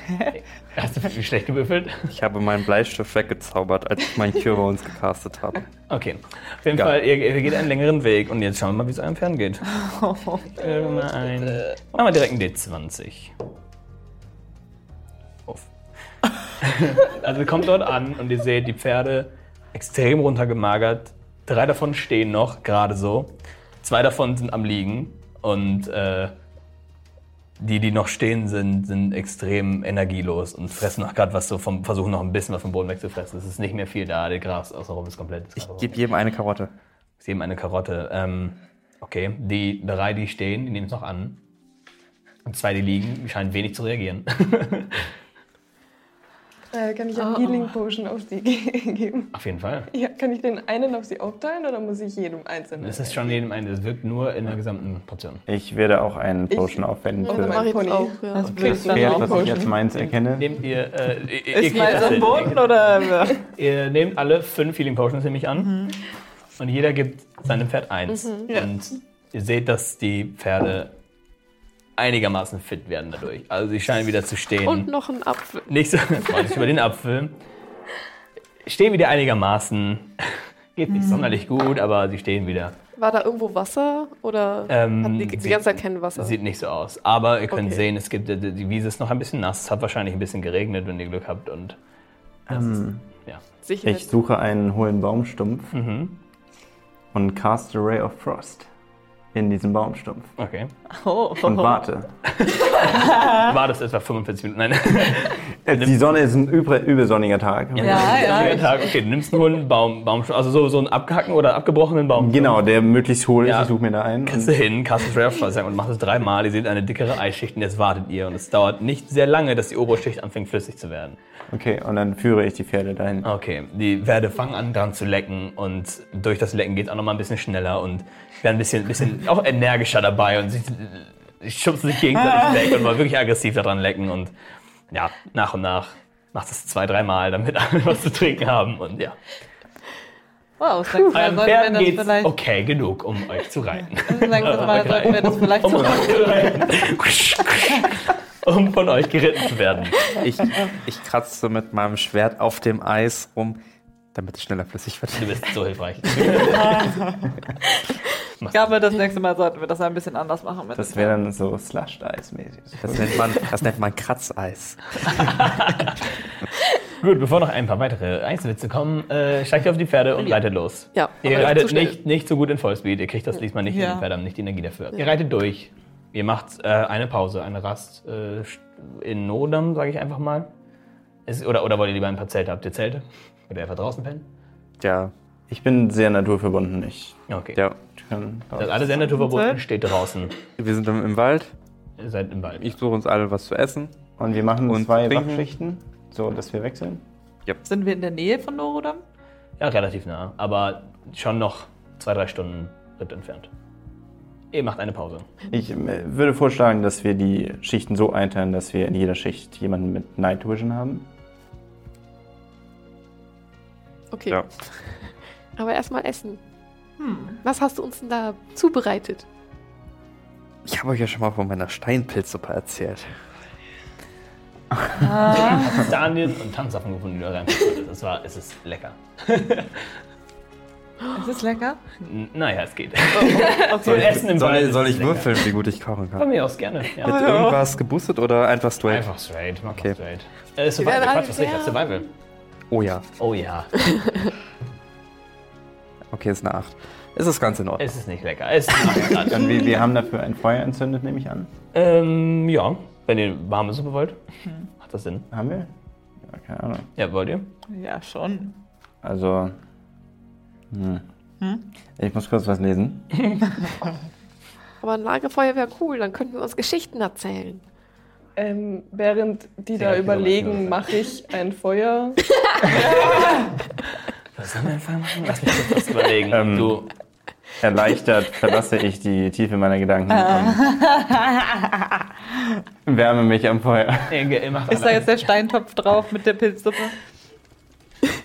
[SPEAKER 7] [LAUGHS]
[SPEAKER 3] Hast du wie schlecht gewürfelt?
[SPEAKER 6] Ich habe meinen Bleistift weggezaubert, als ich meinen Cure Rounds gecastet habe.
[SPEAKER 3] Okay. Auf jeden
[SPEAKER 6] Ja.
[SPEAKER 3] Fall, ihr, ihr geht einen längeren Weg und jetzt schauen wir mal, wie es eurem Pferd geht. [LAUGHS] Äh, mal ein, machen wir direkt einen D20. Uff. [LAUGHS] also ihr kommt dort an und ihr seht die Pferde extrem runtergemagert. Drei davon stehen noch, gerade so. Zwei davon sind am Liegen und äh, die, die noch stehen sind, sind extrem energielos und fressen noch gerade was so vom, versuchen noch ein bisschen was vom Boden wegzufressen. Es ist nicht mehr viel da, der Gras außenrum ist komplett.
[SPEAKER 6] Ich gebe jedem eine Karotte.
[SPEAKER 3] ist eben eine Karotte. Ähm, Okay, die drei, die stehen, die nehmen es noch an. Und zwei, die liegen, scheinen wenig zu reagieren. [LAUGHS]
[SPEAKER 8] Äh, kann ich eine Healing Potion auf sie [LAUGHS] ge geben?
[SPEAKER 3] Auf jeden Fall.
[SPEAKER 8] Ja, kann ich den einen auf sie aufteilen oder muss ich jedem einzelnen?
[SPEAKER 3] Es ist schon jedem ein, das wirkt nur in der gesamten Portion.
[SPEAKER 4] Ich werde auch einen Potion aufwenden
[SPEAKER 8] Und
[SPEAKER 4] für
[SPEAKER 8] mein
[SPEAKER 7] Mach ich
[SPEAKER 8] Pony.
[SPEAKER 7] auch, ja.
[SPEAKER 5] Das dann
[SPEAKER 4] Pferd, was ich als meins erkenne.
[SPEAKER 3] Nehmt ihr, äh, ihr,
[SPEAKER 5] Ist meins
[SPEAKER 3] das
[SPEAKER 5] am. Boden oder?
[SPEAKER 3] Ihr nehmt alle fünf Healing Potions, nehme ich an. Und jeder gibt seinem Pferd eins. Und ihr seht, dass die Pferde einigermaßen fit werden dadurch. Also sie scheinen wieder zu stehen.
[SPEAKER 7] Und noch ein Apfel.
[SPEAKER 3] Nicht so, [LAUGHS] sich über den Apfel. Stehen wieder einigermaßen. [LAUGHS] Geht nicht sonderlich gut, aber sie stehen wieder.
[SPEAKER 7] War da irgendwo Wasser oder
[SPEAKER 3] Ähm,
[SPEAKER 7] hatten die die
[SPEAKER 3] sie-
[SPEAKER 7] ganze Zeit kein Wasser?
[SPEAKER 3] Sieht nicht so aus. Aber ihr könnt
[SPEAKER 7] Okay.
[SPEAKER 3] sehen, es gibt, die Wiese ist noch ein bisschen nass. Es hat wahrscheinlich ein bisschen geregnet, wenn ihr Glück habt. Und
[SPEAKER 4] Ähm,
[SPEAKER 3] ja.
[SPEAKER 7] Sicher.
[SPEAKER 4] ich suche einen hohlen Baumstumpf
[SPEAKER 3] Mhm.
[SPEAKER 4] und cast a Ray of Frost in diesen Baumstumpf
[SPEAKER 3] Okay.
[SPEAKER 5] Oh.
[SPEAKER 4] und warte. [LAUGHS]
[SPEAKER 3] War das etwa 45 Minuten? Nein.
[SPEAKER 4] Äh, Die Sonne ist ein übel, übelsonniger Tag.
[SPEAKER 5] Ja, ja.
[SPEAKER 3] Jeden Tag. Okay, du nimmst nur einen Baum, Baum also so, so einen abgehackten oder abgebrochenen Baum.
[SPEAKER 4] Genau, der möglichst hohl ist.
[SPEAKER 3] Ja.
[SPEAKER 4] Ich suche mir da einen.
[SPEAKER 3] Kannst du hin, of Frost und macht es dreimal. Ihr seht eine dickere Eisschicht und jetzt wartet ihr. Und es dauert nicht sehr lange, dass die obere Schicht anfängt flüssig zu werden.
[SPEAKER 4] okay, und dann führe ich die Pferde dahin.
[SPEAKER 3] Okay, die Pferde fangen an dran zu lecken und durch das Lecken geht es auch noch mal ein bisschen schneller und werden ein bisschen, bisschen auch energischer dabei und sie schubsen sich gegenseitig weg und wollen wirklich aggressiv daran lecken und ja, nach und nach macht es zwei, dreimal, damit alle was zu trinken haben und ja.
[SPEAKER 5] Wow, Mal
[SPEAKER 3] Eurem
[SPEAKER 5] sollten wir
[SPEAKER 3] Pferden
[SPEAKER 5] das
[SPEAKER 3] geht's
[SPEAKER 5] vielleicht.
[SPEAKER 3] okay genug, um euch zu reiten.
[SPEAKER 5] Das nächste Mal sollten wir das vielleicht
[SPEAKER 3] Um, reiten. um von euch geritten zu werden.
[SPEAKER 6] Ich, ich kratze mit meinem Schwert auf dem Eis rum, damit es schneller flüssig wird.
[SPEAKER 3] Du bist so hilfreich. [LAUGHS] [LAUGHS]
[SPEAKER 5] Ich glaube, das nächste Mal sollten wir das ein bisschen anders machen. Mit
[SPEAKER 4] Das
[SPEAKER 5] den
[SPEAKER 4] wäre dann so Slushed-Eis-mäßig.
[SPEAKER 6] Das nennt man, das nennt man Kratzeis. [LAUGHS]
[SPEAKER 3] Gut, bevor noch ein paar weitere Einzelwitze kommen, äh, steigt ihr auf die Pferde und reitet los.
[SPEAKER 7] Ja,
[SPEAKER 3] Ihr reitet nicht, nicht so gut in Vollspeed. Ihr kriegt das diesmal nicht.
[SPEAKER 5] Ja.
[SPEAKER 3] Die Pferde haben nicht die Energie dafür. Ihr reitet durch. Ihr macht äh, eine Pause, eine Rast äh, in Nodam, sage ich einfach mal. Ist, oder, oder wollt ihr lieber ein paar Zelte? Habt ihr Zelte? Wollt ihr einfach draußen pennen?
[SPEAKER 6] Ja,
[SPEAKER 4] Ich bin sehr naturverbunden. Ich
[SPEAKER 3] Okay.
[SPEAKER 6] ja.
[SPEAKER 4] Kann
[SPEAKER 3] Das alle sehr naturverbunden steht draußen.
[SPEAKER 6] Wir sind im, Wald.
[SPEAKER 3] Ihr seid im Wald.
[SPEAKER 6] Ich suche uns alle was zu essen.
[SPEAKER 4] Und wir machen
[SPEAKER 6] Und
[SPEAKER 4] zwei
[SPEAKER 6] trinken.
[SPEAKER 4] Wachschichten, so dass wir wechseln.
[SPEAKER 5] Sind wir in der Nähe von Norodam?
[SPEAKER 3] Ja, relativ nah. Aber schon noch zwei, drei Stunden Ritt entfernt. Ihr macht eine Pause.
[SPEAKER 4] Ich äh, würde vorschlagen, dass wir die Schichten so einteilen, dass wir in jeder Schicht jemanden mit Night Vision haben.
[SPEAKER 7] Okay.
[SPEAKER 6] Ja.
[SPEAKER 7] Aber erstmal essen. Was hast du uns denn da zubereitet?
[SPEAKER 6] Ich habe euch ja schon mal von meiner Steinpilzsuppe erzählt. [LAUGHS]
[SPEAKER 3] Kastanien und Tanzsachen gefunden, die du reingeschüttet Das war, es ist lecker.
[SPEAKER 5] Ist es lecker?
[SPEAKER 3] N- Naja, es geht.
[SPEAKER 6] Soll ich,
[SPEAKER 3] Essen im
[SPEAKER 6] soll,
[SPEAKER 3] Wald
[SPEAKER 6] ich- soll
[SPEAKER 3] ist
[SPEAKER 6] ich würfeln, wie gut ich kochen
[SPEAKER 3] Von
[SPEAKER 6] kann?
[SPEAKER 3] mir aus gerne. Ja.
[SPEAKER 6] Mit irgendwas geboostet oder einfach straight?
[SPEAKER 3] Einfach straight, mach
[SPEAKER 6] Okay.
[SPEAKER 3] mal straight. Äh, Survival, Quatsch, was das? Survival.
[SPEAKER 6] Oh ja.
[SPEAKER 3] Oh ja, [LAUGHS]
[SPEAKER 6] Okay, ist eine 8. Es ist ganz in Ordnung.
[SPEAKER 3] es ist nicht lecker. Es ist nicht
[SPEAKER 4] Und [LAUGHS] wir, wir haben dafür ein Feuer entzündet, nehme ich an.
[SPEAKER 3] ähm, ja, wenn ihr warme Suppe wollt. Macht das Sinn?
[SPEAKER 4] Haben wir? Ja, keine Ahnung.
[SPEAKER 3] Ja, wollt ihr?
[SPEAKER 5] Ja, schon.
[SPEAKER 4] Also. Hm. Ich muss kurz was lesen. [LAUGHS]
[SPEAKER 7] Aber ein Lagerfeuer wäre cool, dann könnten wir uns Geschichten erzählen.
[SPEAKER 8] Ähm, während die
[SPEAKER 3] Sehr
[SPEAKER 8] da überlegen, mache ich ein Feuer. [LAUGHS]
[SPEAKER 3] Einfach machen? Lass mich kurz was [LAUGHS] überlegen.
[SPEAKER 4] Ähm,
[SPEAKER 3] du,
[SPEAKER 4] Erleichtert verlasse ich die Tiefe meiner Gedanken und wärme mich am Feuer.
[SPEAKER 5] Ist da jetzt der Steintopf drauf mit der Pilzsuppe?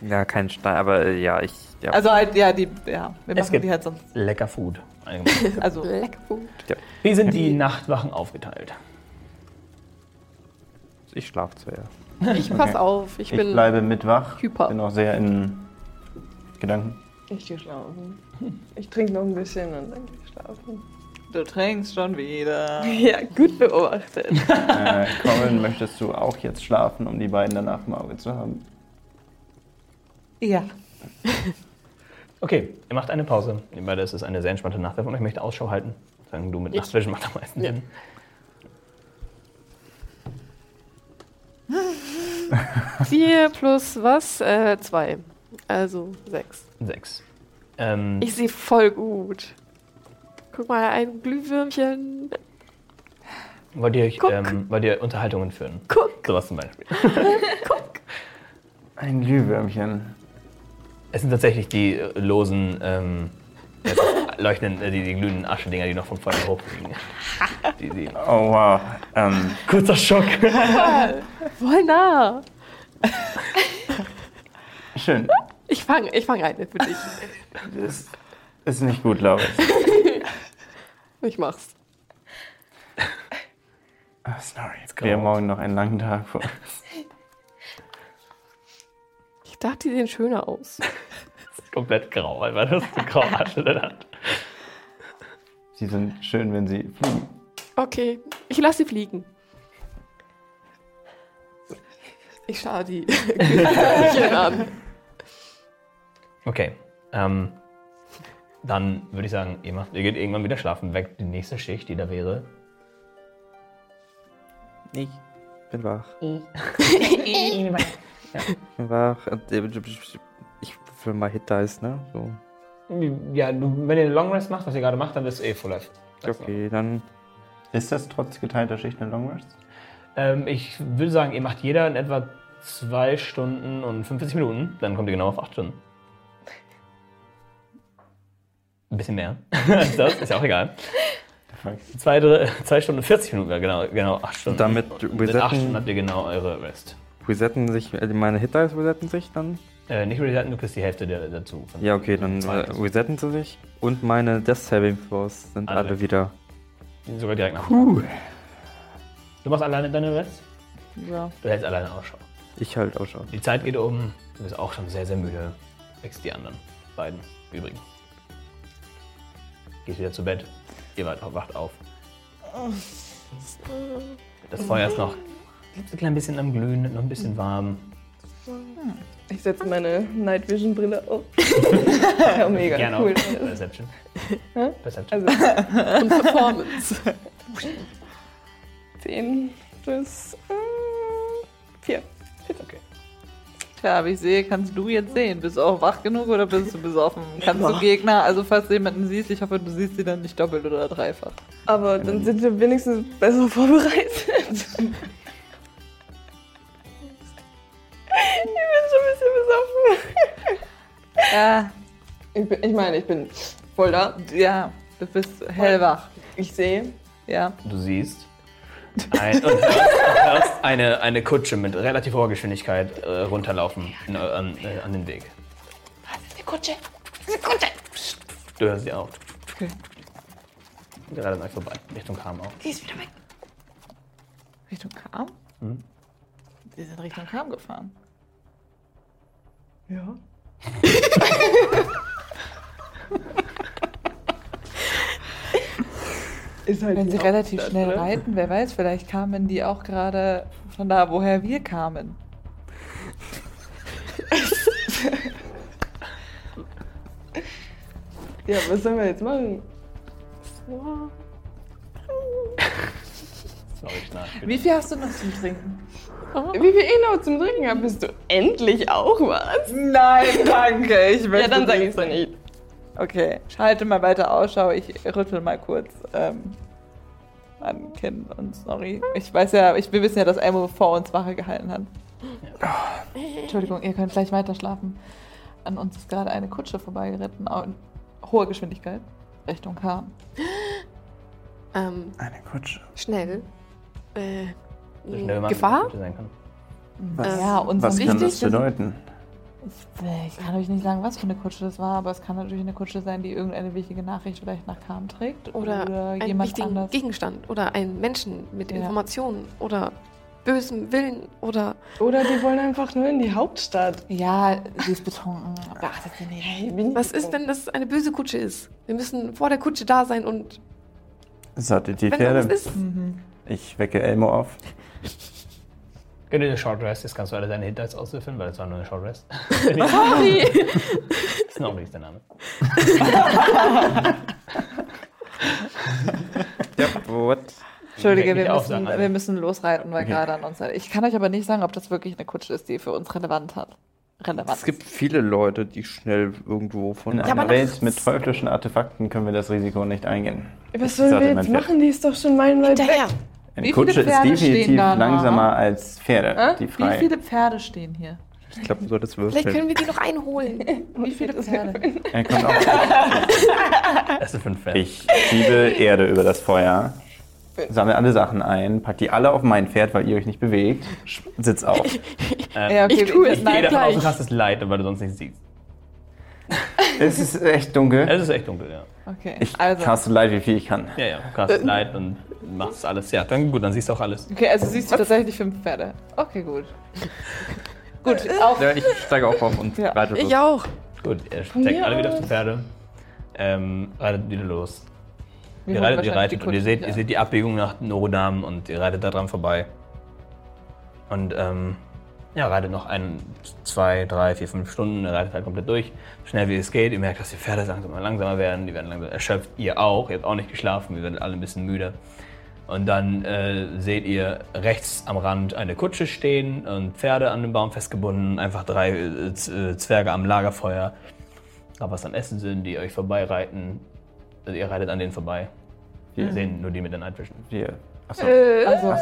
[SPEAKER 6] Ja, kein Stein, aber äh, ja, ich. Ja.
[SPEAKER 5] Also halt, ja, die, ja, wir
[SPEAKER 3] Es
[SPEAKER 5] machen
[SPEAKER 3] gibt-
[SPEAKER 5] die halt sonst.
[SPEAKER 3] lecker Food. allgemein. [LAUGHS]
[SPEAKER 5] Also,
[SPEAKER 7] Lecker gut.
[SPEAKER 3] Wie sind die Nachtwachen aufgeteilt?
[SPEAKER 6] ich schlafe zuerst.
[SPEAKER 7] Ich pass auf, ich
[SPEAKER 4] Ich
[SPEAKER 7] bin.
[SPEAKER 4] bleibe mit wach.
[SPEAKER 7] Hyper.
[SPEAKER 4] Bin auch sehr in Gedanken.
[SPEAKER 8] Ich gehe schlafen. Ich trinke noch ein bisschen und dann gehe ich schlafen.
[SPEAKER 5] du trinkst schon wieder. [LAUGHS]
[SPEAKER 8] Ja, gut beobachtet. [LAUGHS]
[SPEAKER 4] Äh, Corin, möchtest du auch jetzt schlafen, um die beiden danach im Auge zu haben?
[SPEAKER 5] Ja.
[SPEAKER 3] Okay, ihr macht eine Pause. Ihr beide, es ist eine sehr entspannte Nacht und ich möchte Ausschau halten. Sagen du mit
[SPEAKER 7] Ja.
[SPEAKER 3] Nachtvision macht am meisten Sinn.
[SPEAKER 7] Vier plus was? Äh, zwei. Also sechs.
[SPEAKER 3] Sechs. Ähm,
[SPEAKER 7] Ich sehe voll gut. Guck mal, ein Glühwürmchen.
[SPEAKER 3] Wollt ihr, euch,
[SPEAKER 7] Guck.
[SPEAKER 3] ähm, wollt ihr Unterhaltungen führen?
[SPEAKER 7] Guck.
[SPEAKER 3] Sowas zum Beispiel. [LAUGHS]
[SPEAKER 4] Ein Glühwürmchen.
[SPEAKER 3] Es sind tatsächlich die losen, ähm, [LAUGHS] leuchtenden, äh, die, die glühenden Aschedinger, die noch vom Feuer hochfliegen. [LAUGHS] Die, die.
[SPEAKER 4] Oh wow. Ähm,
[SPEAKER 3] Kurzer Schock.
[SPEAKER 7] Voll nah.
[SPEAKER 4] schön.
[SPEAKER 7] Ich fange ich fang eine für dich.
[SPEAKER 4] Das ist nicht gut, glaube ich.
[SPEAKER 7] Ich mach's.
[SPEAKER 4] Ah, sorry. Wir haben morgen noch einen langen Tag vor. uns.
[SPEAKER 7] Ich dachte, die sehen schöner aus.
[SPEAKER 3] Komplett grau, einfach das ist eine graue Asche in der Hand.
[SPEAKER 4] Sie sind schön, wenn sie fliegen.
[SPEAKER 7] Okay, ich lasse sie fliegen. Ich schaue die [LAUGHS] Glühwürmchen an.
[SPEAKER 3] Okay. Ähm, dann würde ich sagen, ihr, macht, ihr geht irgendwann wieder schlafen. Weg die nächste Schicht, die da wäre.
[SPEAKER 6] Ich bin wach. Ich bin wach. Und, äh, Ich will mal Hit Dice, ne? So.
[SPEAKER 3] Ja, du, wenn ihr einen Long Rest macht, was ihr gerade macht, dann bist du eh Full Life.
[SPEAKER 6] Okay, dann.
[SPEAKER 4] Ist das trotz geteilter Schicht eine Long Rest?
[SPEAKER 3] Ähm, ich würde sagen, ihr macht jeder in etwa zwei Stunden und 45 Minuten. Dann kommt ihr genau auf acht Stunden. Ein bisschen mehr als [LAUGHS] das, ist ja auch egal. Zwei, dr- zwei Stunden und 40 Minuten, ja, genau, genau acht Stunden.
[SPEAKER 6] damit
[SPEAKER 3] in acht Stunden
[SPEAKER 6] resetten,
[SPEAKER 3] habt ihr genau eure Rest.
[SPEAKER 6] resetten sich, äh, meine Hit Dice resetten sich dann?
[SPEAKER 3] Äh, nicht resetten, du kriegst die Hälfte der, dazu.
[SPEAKER 6] Ja, okay, dann äh, resetten sie sich. Und meine Death Saving Throws sind
[SPEAKER 3] Alle.
[SPEAKER 6] alle, wieder.
[SPEAKER 3] Sogar direkt nach. Du machst alleine deine Rest?
[SPEAKER 5] Ja.
[SPEAKER 3] Du hältst alleine Ausschau.
[SPEAKER 6] Ich halt auch schon.
[SPEAKER 3] Die Zeit geht um. Du bist auch schon sehr, sehr müde. Wächst die anderen beiden übrigens. Gehst wieder zu Bett. Ihr wart- wacht auf. Das Feuer ist noch ein klein bisschen am Glühen, noch ein bisschen warm.
[SPEAKER 8] Ich setze meine Night Vision Brille auf. [LAUGHS] ja, mega
[SPEAKER 3] Gerne
[SPEAKER 8] cool.
[SPEAKER 3] auch. Perception. Perception.
[SPEAKER 8] Also
[SPEAKER 7] Und Performance.
[SPEAKER 8] 10 plus äh, 4.
[SPEAKER 3] okay.
[SPEAKER 5] Tja, wie ich sehe, kannst du jetzt sehen. Bist du auch wach genug oder bist du besoffen? Kannst du Gegner, also falls du jemanden siehst, ich hoffe, du siehst sie dann nicht doppelt oder dreifach.
[SPEAKER 8] Aber dann sind wir wenigstens besser vorbereitet. [LAUGHS] ich bin schon ein bisschen besoffen.
[SPEAKER 5] Ja,
[SPEAKER 8] Ich, bin, ich meine, ich bin voll da.
[SPEAKER 5] ja, du bist hellwach.
[SPEAKER 8] Ich sehe.
[SPEAKER 5] Ja.
[SPEAKER 3] Du siehst ein, und hörst, eine, eine Kutsche mit relativ hoher Geschwindigkeit äh, runterlaufen in, äh, an, äh, an den Weg.
[SPEAKER 5] Die Kutsche.
[SPEAKER 3] Du hörst sie auch.
[SPEAKER 5] Okay.
[SPEAKER 3] Gerade an euch vorbei. Richtung Kam auch.
[SPEAKER 5] Die ist wieder weg. Richtung Kam?
[SPEAKER 3] Mhm.
[SPEAKER 5] Die sind Richtung Kam gefahren.
[SPEAKER 8] Ja. [LAUGHS] Ist halt
[SPEAKER 5] Wenn sie relativ
[SPEAKER 8] Hauptstadt,
[SPEAKER 5] schnell
[SPEAKER 8] ne?
[SPEAKER 5] reiten, wer weiß, vielleicht kamen die auch gerade von da, woher wir kamen. [LAUGHS]
[SPEAKER 8] Ja, was sollen wir jetzt machen?
[SPEAKER 5] Wie viel hast du noch zum Trinken?
[SPEAKER 8] Wie viel ich noch zum Trinken habe, bist du endlich auch was?
[SPEAKER 5] Nein, danke. Ich
[SPEAKER 8] Ja, dann sag ich's doch nicht.
[SPEAKER 5] Okay, schalte mal weiter Ausschau. Ich rüttel mal kurz ähm, an Ken und Snorri. Ich weiß ja, ich, wir wissen ja, dass Elmo vor uns Wache gehalten hat. Entschuldigung, ihr könnt gleich weiter schlafen. An uns ist gerade eine Kutsche vorbeigeritten, in hoher Geschwindigkeit, Richtung Kahn.
[SPEAKER 7] Ähm,
[SPEAKER 4] Eine Kutsche.
[SPEAKER 7] schnell. Äh,
[SPEAKER 3] So schnell man
[SPEAKER 7] Gefahr?
[SPEAKER 3] sein kann.
[SPEAKER 4] Was,
[SPEAKER 5] Ja, uns
[SPEAKER 4] was kann das bedeuten?
[SPEAKER 5] Ich, ich kann euch nicht sagen, was für eine Kutsche das war, aber es kann natürlich eine Kutsche sein, die irgendeine wichtige Nachricht vielleicht nach Kahn trägt.
[SPEAKER 7] oder, einen
[SPEAKER 5] jemand
[SPEAKER 7] wichtigen
[SPEAKER 5] anders.
[SPEAKER 7] Gegenstand. Oder einen Menschen mit
[SPEAKER 5] Ja.
[SPEAKER 7] Informationen. Oder bösem Willen. Oder
[SPEAKER 8] Oder die wollen einfach nur in die Hauptstadt.
[SPEAKER 5] Ja, sie ist betrunken. Beachtet sie nicht.
[SPEAKER 8] Hey,
[SPEAKER 7] was ist, wenn das eine böse Kutsche ist? Wir müssen vor der Kutsche da sein und
[SPEAKER 4] Sattet die Pferde.
[SPEAKER 7] ist.
[SPEAKER 4] Ich wecke Elmo auf. [LAUGHS]
[SPEAKER 3] Gönn dir eine Short Rest, jetzt kannst du alle deine Hinterhals auswürfeln, weil das war nur eine Short Rest. [LAUGHS]
[SPEAKER 7] Sorry.
[SPEAKER 3] Das ist noch nicht der Name. [LAUGHS]
[SPEAKER 6] Ja, what?
[SPEAKER 5] Entschuldige, wir müssen,
[SPEAKER 3] sag mal.
[SPEAKER 5] wir müssen losreiten, weil
[SPEAKER 4] Okay.
[SPEAKER 5] gerade an uns. Ich kann euch aber nicht sagen, ob das wirklich eine Kutsche ist, die für uns relevant hat. relevant.
[SPEAKER 6] Es gibt viele Leute, die schnell irgendwo von
[SPEAKER 4] In einer Welt mit teuflischen Artefakten können wir das Risiko nicht eingehen.
[SPEAKER 8] Was sollen wir jetzt machen? Die ist doch schon meilenweit weg.
[SPEAKER 4] Eine
[SPEAKER 5] Wie
[SPEAKER 4] Kutsche ist definitiv langsamer als Pferde,
[SPEAKER 8] Hä?
[SPEAKER 4] die
[SPEAKER 5] Wie
[SPEAKER 4] frei.
[SPEAKER 5] viele Pferde stehen hier?
[SPEAKER 6] Ich glaube, du solltest
[SPEAKER 7] Vielleicht
[SPEAKER 6] würfeln.
[SPEAKER 7] können wir die noch einholen. [LAUGHS]
[SPEAKER 5] Wie viele Pferde?
[SPEAKER 4] Er kommt auch.
[SPEAKER 3] Das sind fünf Pferde.
[SPEAKER 4] Ich schiebe Erde über das Feuer, sammle alle Sachen ein, pack die alle auf mein Pferd, weil ihr euch nicht bewegt, sitz auf. [LAUGHS]
[SPEAKER 5] Ja, okay,
[SPEAKER 7] Ich tue es.
[SPEAKER 3] Ich
[SPEAKER 5] nein,
[SPEAKER 3] gehe davon aus,
[SPEAKER 7] gleich.
[SPEAKER 3] du hast es leid, weil du sonst nichts siehst.
[SPEAKER 4] Es ist echt dunkel.
[SPEAKER 3] Es ist echt dunkel, ja.
[SPEAKER 5] Okay,
[SPEAKER 4] Ich
[SPEAKER 5] also.
[SPEAKER 4] caste Leid, wie viel ich kann.
[SPEAKER 3] Ja, ja, du hast es leid und machst alles. Ja, dann gut, dann siehst du auch alles.
[SPEAKER 5] Okay, also siehst du tatsächlich fünf Pferde. Okay, gut. [LAUGHS] gut, auch.
[SPEAKER 6] Ja, ich steige auch auf und
[SPEAKER 5] Ja.
[SPEAKER 6] reite los.
[SPEAKER 7] Ich auch.
[SPEAKER 3] Gut, ihr steckt alle wieder auf die Pferde. Ähm, reitet wieder los.
[SPEAKER 5] Wir
[SPEAKER 3] ihr reitet, ihr reitet
[SPEAKER 5] die
[SPEAKER 3] und ihr seht,
[SPEAKER 5] wieder.
[SPEAKER 3] ihr seht die Abbiegung nach Norodam und ihr reitet da dran vorbei. Und ähm, ja, reitet noch ein, zwei, drei, vier, fünf Stunden, ihr reitet halt komplett durch, so schnell wie es geht. Ihr merkt, dass die Pferde langsam langsamer werden, die werden langsam erschöpft. Ihr auch, ihr habt auch nicht geschlafen, wir werden alle ein bisschen müde. Und dann äh, seht ihr rechts am Rand eine Kutsche stehen und Pferde an dem Baum festgebunden, einfach drei äh, äh, Zwerge am Lagerfeuer, da was am Essen sind, die euch vorbeireiten. Also ihr reitet an denen vorbei. Wir sehen nur die mit den Neidfischen.
[SPEAKER 4] Wir. Achso.
[SPEAKER 5] Also,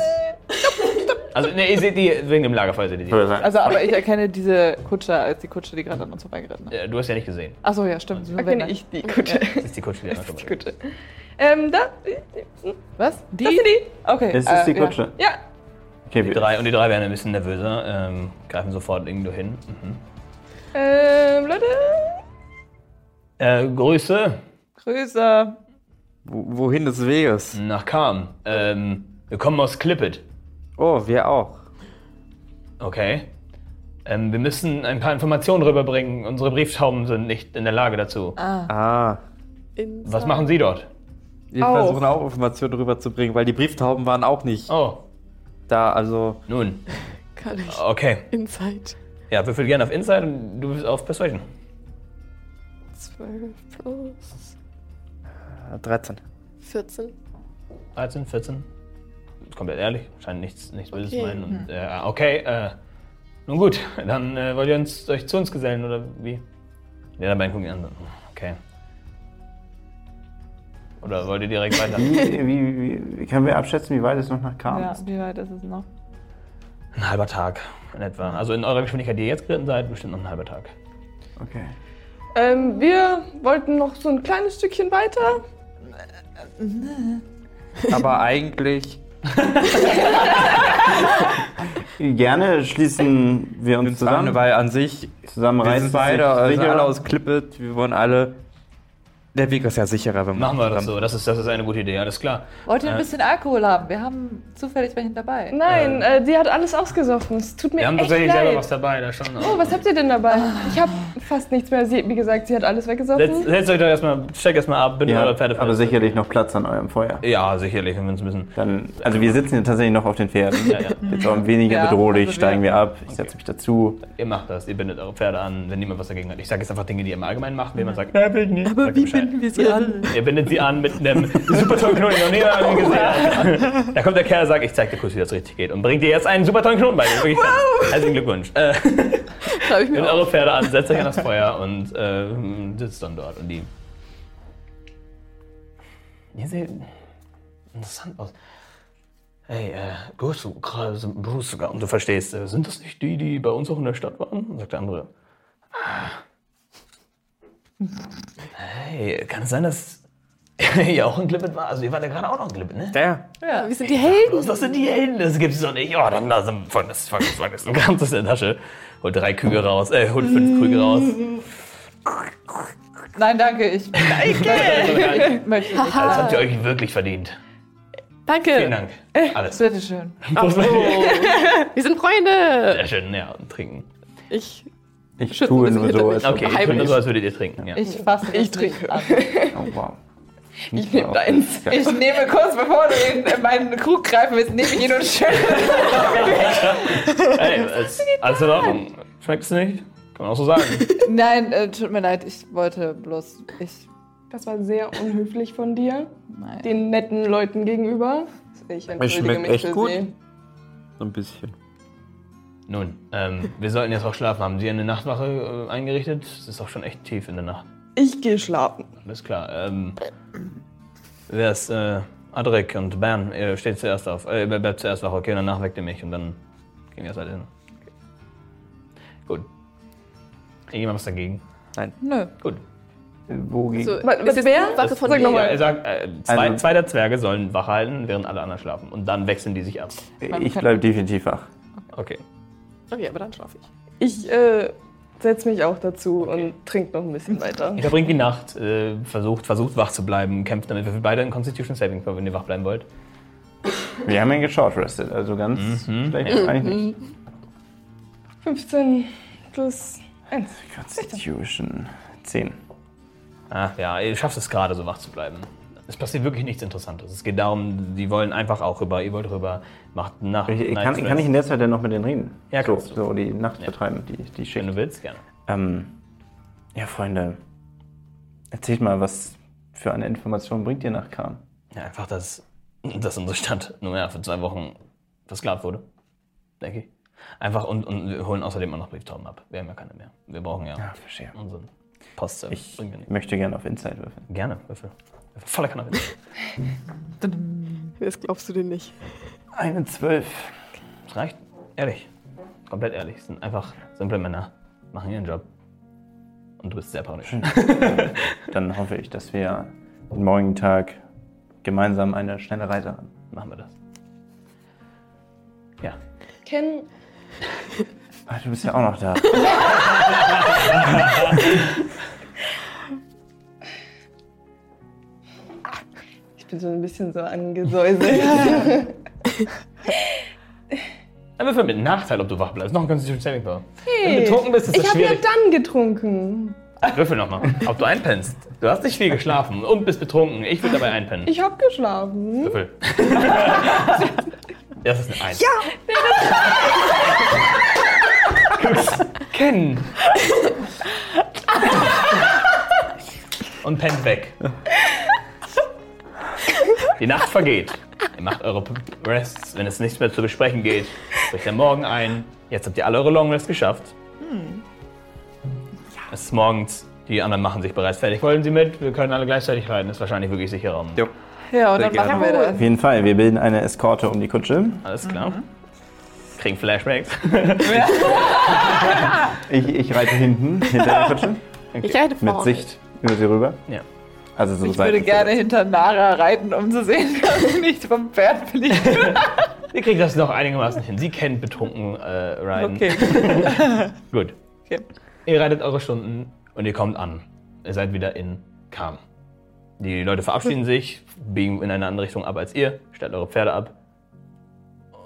[SPEAKER 3] Also, ne, ihr seht die, wegen dem Lagerfeuer seht ihr die.
[SPEAKER 5] also, aber ich erkenne diese Kutsche als die Kutsche, die gerade an uns vorbeigeritten ist.
[SPEAKER 3] Äh, Du hast ja nicht gesehen.
[SPEAKER 5] Achso, ja, stimmt.
[SPEAKER 8] Erkenne
[SPEAKER 5] wenn-
[SPEAKER 8] ich die Kutsche.
[SPEAKER 3] Das ist die Kutsche, die an euch
[SPEAKER 8] Die Kutsche. Ähm, da.
[SPEAKER 5] Was? Die?
[SPEAKER 8] Das sind die.
[SPEAKER 5] Okay.
[SPEAKER 4] Ist
[SPEAKER 5] äh,
[SPEAKER 4] die
[SPEAKER 5] ja.
[SPEAKER 4] Kutsche?
[SPEAKER 8] Ja.
[SPEAKER 4] Okay,
[SPEAKER 3] Die
[SPEAKER 4] wir,
[SPEAKER 3] drei, und die drei werden ein bisschen nervöser, ähm, greifen sofort irgendwo hin. Mhm.
[SPEAKER 8] Ähm, Leute.
[SPEAKER 3] Äh, Grüße
[SPEAKER 5] Grüße.
[SPEAKER 6] Wo, wohin des Weges?
[SPEAKER 3] nach Kam. Ähm, wir kommen aus Clippet.
[SPEAKER 6] Oh, wir auch.
[SPEAKER 3] Okay. Ähm, wir müssen ein paar Informationen rüberbringen. Unsere Brieftauben sind nicht in der Lage dazu.
[SPEAKER 6] Ah.
[SPEAKER 3] Was machen Sie dort?
[SPEAKER 6] Wir
[SPEAKER 8] Auch.
[SPEAKER 6] versuchen auch Informationen rüberzubringen, weil die Brieftauben waren auch nicht
[SPEAKER 3] Oh,
[SPEAKER 6] da. Also,
[SPEAKER 3] nun.
[SPEAKER 7] Kann ich.
[SPEAKER 3] Okay.
[SPEAKER 7] Insight.
[SPEAKER 3] Ja, würfel gerne auf Inside und du bist auf Persuasion.
[SPEAKER 7] 12 plus
[SPEAKER 6] äh, 13.
[SPEAKER 7] 14.
[SPEAKER 3] 13, 14. Ist komplett ehrlich, scheint nichts, nichts Böses zu
[SPEAKER 7] Okay.
[SPEAKER 3] meinen. Und, äh, okay, äh, nun gut, dann äh, wollt ihr uns, euch zu uns gesellen oder wie? Die anderen beiden gucken ihn an. Okay. Oder wollt ihr direkt weiter?
[SPEAKER 4] wie, wie, wie, wie können wir abschätzen, wie weit es noch nach Kam
[SPEAKER 5] Ja,
[SPEAKER 4] ist?
[SPEAKER 5] wie weit ist es noch?
[SPEAKER 3] Ein halber Tag in etwa. Also in eurer Geschwindigkeit, die ihr jetzt geritten seid, bestimmt noch ein halber Tag.
[SPEAKER 4] Okay.
[SPEAKER 8] Ähm, wir wollten noch so ein kleines Stückchen weiter.
[SPEAKER 6] Aber eigentlich [LAUGHS]
[SPEAKER 4] Gerne schließen wir uns
[SPEAKER 6] zusammen,
[SPEAKER 4] zusammen,
[SPEAKER 6] weil an sich
[SPEAKER 4] zusammen
[SPEAKER 6] wir sind beide, also alle aus Klippet, wir wollen alle. Der Weg ist ja sicherer, wenn man
[SPEAKER 3] Machen wir das so, das ist, das ist eine gute Idee, alles klar.
[SPEAKER 5] Wollt ihr ein
[SPEAKER 3] Äh,
[SPEAKER 5] bisschen Alkohol haben? Wir haben zufällig welchen dabei.
[SPEAKER 8] Nein, äh, die hat alles ausgesoffen. Es tut mir
[SPEAKER 3] Wir haben
[SPEAKER 8] echt
[SPEAKER 3] tatsächlich
[SPEAKER 8] leid.
[SPEAKER 3] selber was dabei, da schon.
[SPEAKER 8] Oh, was habt ihr denn dabei? Ich habe fast nichts mehr. Sie, wie gesagt, sie hat alles weggesoffen.
[SPEAKER 3] Setzt, setzt euch doch erstmal, steigt erstmal ab, bindet
[SPEAKER 4] Ihr
[SPEAKER 3] eure Pferde
[SPEAKER 4] aber sicherlich noch Platz an eurem Feuer.
[SPEAKER 3] Ja, sicherlich, wenn wir uns bisschen.
[SPEAKER 4] Dann, also wir sitzen ja tatsächlich noch auf den Pferden.
[SPEAKER 3] Ja, ja.
[SPEAKER 4] Jetzt auch weniger
[SPEAKER 5] Ja,
[SPEAKER 4] bedrohlich,
[SPEAKER 5] also wir-
[SPEAKER 4] steigen wir ab. Ich setze mich dazu.
[SPEAKER 3] Ihr macht das, ihr bindet eure Pferde an, wenn niemand was dagegen hat. Ich sage jetzt einfach Dinge, die ihr im Allgemeinen macht, wenn man sagt, na, will ich nicht. Aber wie binden wir sie an? Ihr bindet sie an mit einem super tollen Knoten, den noch an gesehen. Da kommt der Kerl und sagt, ich zeig dir kurz, wie das richtig geht. Und bringt dir jetzt einen super tollen Knoten bei. Wirklich wow. Herzlichen Glückwunsch. Äh, [LAUGHS]
[SPEAKER 7] ich mir
[SPEAKER 3] eure Pferde an, setzt euch an das Feuer und äh, sitzt dann dort. Und die. Ihr seht interessant aus. Hey, äh, Bruce, gerade sind Bruce sogar. Und du verstehst, äh, sind das nicht die, die bei uns auch in der Stadt waren? Und sagt der andere. Ah. Hey, kann es sein, dass [LAUGHS] ihr auch in Clippet war? Also ihr wart ja gerade auch noch in Clippet, ne?
[SPEAKER 6] Der.
[SPEAKER 7] Ja, wir sind die Helden.
[SPEAKER 3] Bloß, das sind die Helden, das gibt's doch nicht. Oh, dann lass folgendes, folgendes, folgendes. Du kamst aus der Tasche, holt drei Kühe raus, äh, holt fünf Krüge raus.
[SPEAKER 5] Nein, danke, ich
[SPEAKER 3] Danke!
[SPEAKER 5] möchte nicht.
[SPEAKER 3] Das habt ihr euch wirklich verdient.
[SPEAKER 7] Danke.
[SPEAKER 3] Vielen Dank. Alles.
[SPEAKER 5] Bitteschön.
[SPEAKER 3] Prost dir.
[SPEAKER 7] Wir sind Freunde.
[SPEAKER 3] Sehr schön, ja, und trinken.
[SPEAKER 7] Ich.
[SPEAKER 4] Ich
[SPEAKER 7] Schüttel
[SPEAKER 4] tue nur so, als.
[SPEAKER 3] Okay, ich tue nur so, als würdet ihr trinken. Ja.
[SPEAKER 5] Ich fasse
[SPEAKER 8] Ich trinke.
[SPEAKER 5] an.
[SPEAKER 4] Oh, wow.
[SPEAKER 8] Ich nehme deins.
[SPEAKER 5] Ich nehme kurz bevor du in meinen Krug greifen willst, nehme ich ihn und schüttle. [LAUGHS]
[SPEAKER 3] Hey, alles, alles in Ordnung. Schmeckt es nicht? Kann man auch so sagen. [LAUGHS]
[SPEAKER 5] Nein, äh, tut mir leid, ich wollte bloß. Ich.
[SPEAKER 8] Das war sehr unhöflich von dir,
[SPEAKER 5] Nein.
[SPEAKER 8] den netten Leuten gegenüber. Ich entschuldige
[SPEAKER 6] schmeckt
[SPEAKER 8] mich
[SPEAKER 6] echt
[SPEAKER 8] für
[SPEAKER 6] gut.
[SPEAKER 8] sie.
[SPEAKER 6] So ein bisschen.
[SPEAKER 3] Nun, ähm, wir sollten jetzt auch schlafen. Haben Sie eine Nachtwache äh, eingerichtet? Es ist auch schon echt tief in der Nacht.
[SPEAKER 8] Ich gehe schlafen.
[SPEAKER 3] Alles klar. Ähm, wer ist äh, Adrik und Bern? Ihr steht zuerst auf. Äh, ihr bleibt zuerst wach, okay? Und danach weckt ihr mich und dann gehen wir erst hin. Okay. Gut. Irgendjemand was dagegen?
[SPEAKER 5] Nö.
[SPEAKER 3] Gut.
[SPEAKER 4] Wogegen?
[SPEAKER 7] So,
[SPEAKER 8] Was- wer?
[SPEAKER 7] eine Wache von
[SPEAKER 8] Sag
[SPEAKER 7] wem?
[SPEAKER 8] noch mal.
[SPEAKER 3] Er sagt, äh, zwei,
[SPEAKER 4] Also-
[SPEAKER 3] zwei der Zwerge sollen wach halten, während alle anderen schlafen. Und dann wechseln die sich ab.
[SPEAKER 4] ich bleibe definitiv wach.
[SPEAKER 3] Okay.
[SPEAKER 7] Okay, aber dann schlafe ich.
[SPEAKER 8] Ich äh, setze mich auch dazu und trinke noch ein bisschen weiter.
[SPEAKER 3] Ihr verbringt die Nacht, äh, versucht, versucht wach zu bleiben, kämpft damit. Wir für beide in Constitution Saving Throw, wenn ihr wach bleiben wollt.
[SPEAKER 4] Wir haben ihn geshortrested, also ganz
[SPEAKER 3] Mhm.
[SPEAKER 4] schlecht ist eigentlich nicht.
[SPEAKER 8] 15 plus 1.
[SPEAKER 4] Constitution 10.
[SPEAKER 3] Ah, ja, ihr schafft es gerade, so wach zu bleiben. Es passiert wirklich nichts Interessantes. Es geht darum, die wollen einfach auch rüber, ihr wollt rüber, macht Nacht.
[SPEAKER 4] Ich, ich kann, kann ich in der Zeit dann noch mit denen reden?
[SPEAKER 3] Ja,
[SPEAKER 4] so,
[SPEAKER 3] kannst du.
[SPEAKER 4] so die Nacht vertreiben, die, die
[SPEAKER 3] Wenn
[SPEAKER 4] Schicht.
[SPEAKER 3] du willst, gerne.
[SPEAKER 4] Ähm, ja, Freunde, erzählt mal, was für eine Information bringt ihr nach Khan?
[SPEAKER 3] Ja, einfach, dass, dass unsere Stadt nur mehr für zwei Wochen versklavt wurde. Denke ich. Einfach und, und wir holen außerdem auch noch Brieftauben ab. Wir haben ja keine mehr. Wir brauchen ja,
[SPEAKER 4] Ja, verstehe.
[SPEAKER 3] unseren Postservice.
[SPEAKER 4] Ich möchte gerne auf Inside würfeln.
[SPEAKER 3] Gerne, Würfel. Voller Kanne. [LAUGHS]
[SPEAKER 7] Das glaubst du denn nicht.
[SPEAKER 4] Eine 12.
[SPEAKER 3] Das reicht. Ehrlich. Komplett ehrlich. Es sind einfach simple Männer. Machen ihren Job. Und du bist sehr paranoid. [LAUGHS]
[SPEAKER 4] Dann hoffe ich, dass wir den morgigen Tag gemeinsam eine schnelle Reise haben.
[SPEAKER 3] Machen wir das. Ja.
[SPEAKER 8] Ken,
[SPEAKER 4] Ah, du bist ja auch noch da. [LAUGHS]
[SPEAKER 8] ich bin so ein bisschen so angesäuselt. [LAUGHS]
[SPEAKER 3] Ein Würfel mit Nachteil, ob du wach bleibst. Noch ein Constitution Saving Throw. Wenn du betrunken bist, ist
[SPEAKER 8] ich
[SPEAKER 3] das
[SPEAKER 8] habe ja dann getrunken.
[SPEAKER 3] Würfel nochmal. Ob du einpennst. Du hast nicht viel geschlafen und bist betrunken. Ich will dabei einpennen.
[SPEAKER 8] Ich habe geschlafen.
[SPEAKER 3] Würfel. [LAUGHS] Das ist eine Eins. Ja! Guck's. Ken. [LAUGHS] Und pennt weg. Die Nacht vergeht. Ihr macht eure Rests, wenn es nichts mehr zu besprechen geht. Bricht der Morgen ein. Jetzt habt ihr alle eure Long Rest geschafft. Es ist morgens. Die anderen machen sich bereits fertig. Wollen sie mit? Wir können alle gleichzeitig reiten. Ist wahrscheinlich wirklich sicherer.
[SPEAKER 4] Jo.
[SPEAKER 5] Ja, und
[SPEAKER 6] Sehr
[SPEAKER 5] dann
[SPEAKER 6] gerne.
[SPEAKER 5] machen wir das.
[SPEAKER 4] Auf jeden Fall, wir bilden eine Eskorte um die Kutsche.
[SPEAKER 3] Alles klar. Kriegen Flashbacks. [LAUGHS]
[SPEAKER 4] Ich, ich reite hinten, hinter der Kutsche,
[SPEAKER 7] Ich reite
[SPEAKER 4] mit
[SPEAKER 7] vorne.
[SPEAKER 4] Sicht über sie rüber.
[SPEAKER 3] Ja.
[SPEAKER 4] Also so
[SPEAKER 5] Ich würde gerne
[SPEAKER 4] versetzt.
[SPEAKER 5] hinter Nara reiten, um zu sehen, [LAUGHS] dass sie nicht vom Pferd fliegt. [LAUGHS]
[SPEAKER 3] Ihr kriegt das noch einigermaßen hin. Sie kennt betrunken äh, Ryan.
[SPEAKER 5] Okay. [LAUGHS]
[SPEAKER 3] Gut.
[SPEAKER 5] okay.
[SPEAKER 3] Ihr reitet eure Stunden und ihr kommt an. Ihr seid wieder in Kam. Die Leute verabschieden sich, biegen in eine andere Richtung ab als ihr, stellt eure Pferde ab.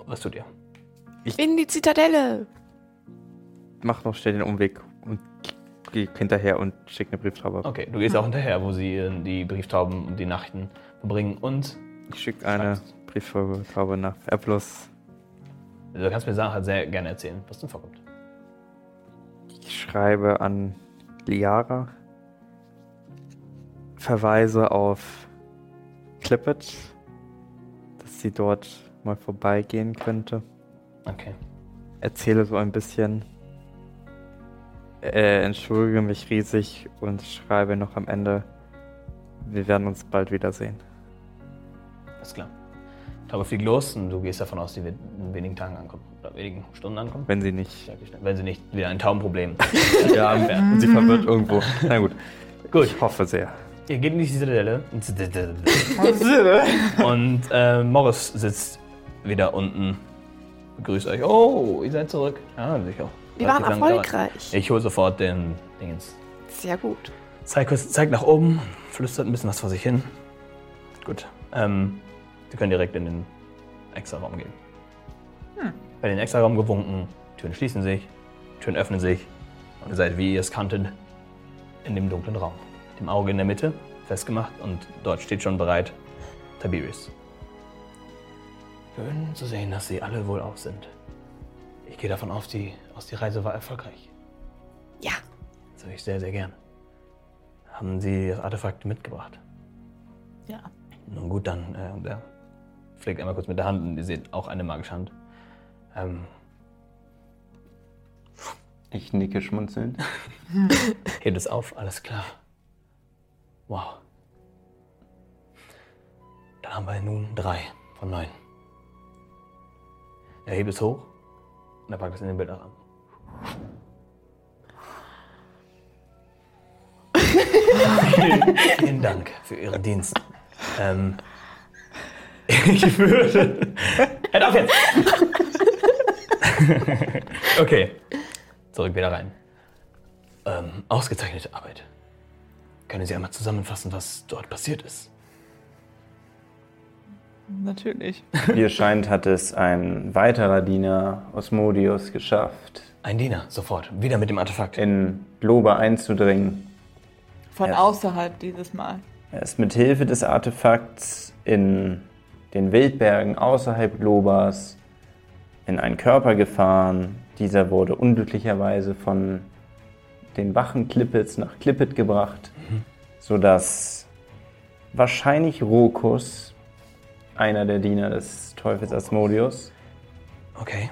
[SPEAKER 3] Was tut ihr?
[SPEAKER 7] In die Zitadelle.
[SPEAKER 6] Mach noch schnell den Umweg und geh hinterher und schick eine Brieftaube. ab.
[SPEAKER 3] Okay, du gehst auch hinterher, wo sie äh, die Brieftauben und die Nachten verbringen. Und
[SPEAKER 6] Ich schicke eine Brieftaube nach Eplos.
[SPEAKER 3] du kannst mir Sachen sehr gerne erzählen, was denn vorkommt.
[SPEAKER 6] Ich schreibe an Liara. Verweise auf Clippet, dass sie dort mal vorbeigehen könnte.
[SPEAKER 3] Okay.
[SPEAKER 6] Erzähle so ein bisschen. Äh, entschuldige mich riesig und schreibe noch am Ende, wir werden uns bald wiedersehen.
[SPEAKER 3] Alles klar. Taube fliegt los und du gehst davon aus, sie wird in wenigen Tagen ankommen. Oder wenigen Stunden ankommen.
[SPEAKER 6] Wenn sie nicht.
[SPEAKER 3] Wenn sie nicht wieder ein Taubenproblem [LAUGHS]
[SPEAKER 6] Ja, und sie verwirrt irgendwo. Na gut.
[SPEAKER 3] Gut.
[SPEAKER 6] Ich hoffe sehr.
[SPEAKER 3] Ihr geht in die Zitadelle. [LAUGHS] Und äh, Morris sitzt wieder unten. Begrüßt euch. Oh, ihr seid zurück. Ja, sicher.
[SPEAKER 7] Wir waren erfolgreich.
[SPEAKER 3] gedauert. Ich hole sofort den Dingens.
[SPEAKER 7] Sehr gut.
[SPEAKER 3] Zeigt, kurz- zeigt nach oben, flüstert ein bisschen was vor sich hin. Gut. Ähm, Sie können direkt in den Extra-Raum gehen. Bei den Extra-Raum gewunken, Türen schließen sich, Türen öffnen sich und ihr seid, wie ihr es kanntet, in dem dunklen Raum. Mit dem Auge in der Mitte, festgemacht und dort steht schon bereit Tiberius. Schön zu sehen, dass Sie alle wohl auf sind. Ich gehe davon aus, die, aus, die Reise war erfolgreich.
[SPEAKER 7] Ja.
[SPEAKER 3] Das höre ich sehr, sehr gern. Haben Sie das Artefakt mitgebracht?
[SPEAKER 5] Ja.
[SPEAKER 3] Nun gut, dann. Äh, und er pflegt einmal kurz mit der Hand und ihr seht auch eine magische Hand. Ähm,
[SPEAKER 4] Ich nicke schmunzelnd. [LAUGHS]
[SPEAKER 3] Hebt es auf, alles klar. Wow. Dann haben wir nun drei von neun. Er hebt es hoch und er packt es in den Bilderrahmen. Vielen, vielen Dank für Ihren Dienst. Ähm, ich würde. Hört auf jetzt! okay, zurück wieder rein. Ähm, ausgezeichnete Arbeit. Können Sie einmal zusammenfassen, was dort passiert ist?
[SPEAKER 5] Natürlich.
[SPEAKER 4] Wie es scheint, hat es ein weiterer Diener, Osmodius, geschafft,
[SPEAKER 3] Ein Diener, sofort. Wieder mit dem Artefakt.
[SPEAKER 4] in Globa einzudringen.
[SPEAKER 5] Von
[SPEAKER 4] Ja.
[SPEAKER 5] außerhalb dieses Mal.
[SPEAKER 4] Er ist mit Hilfe des Artefakts in den Wildbergen außerhalb Globas in einen Körper gefahren. Dieser wurde unglücklicherweise von den Wachen Klippets nach Klippet gebracht, sodass wahrscheinlich Rokus, einer der Diener des Teufels Asmodius,
[SPEAKER 3] Okay.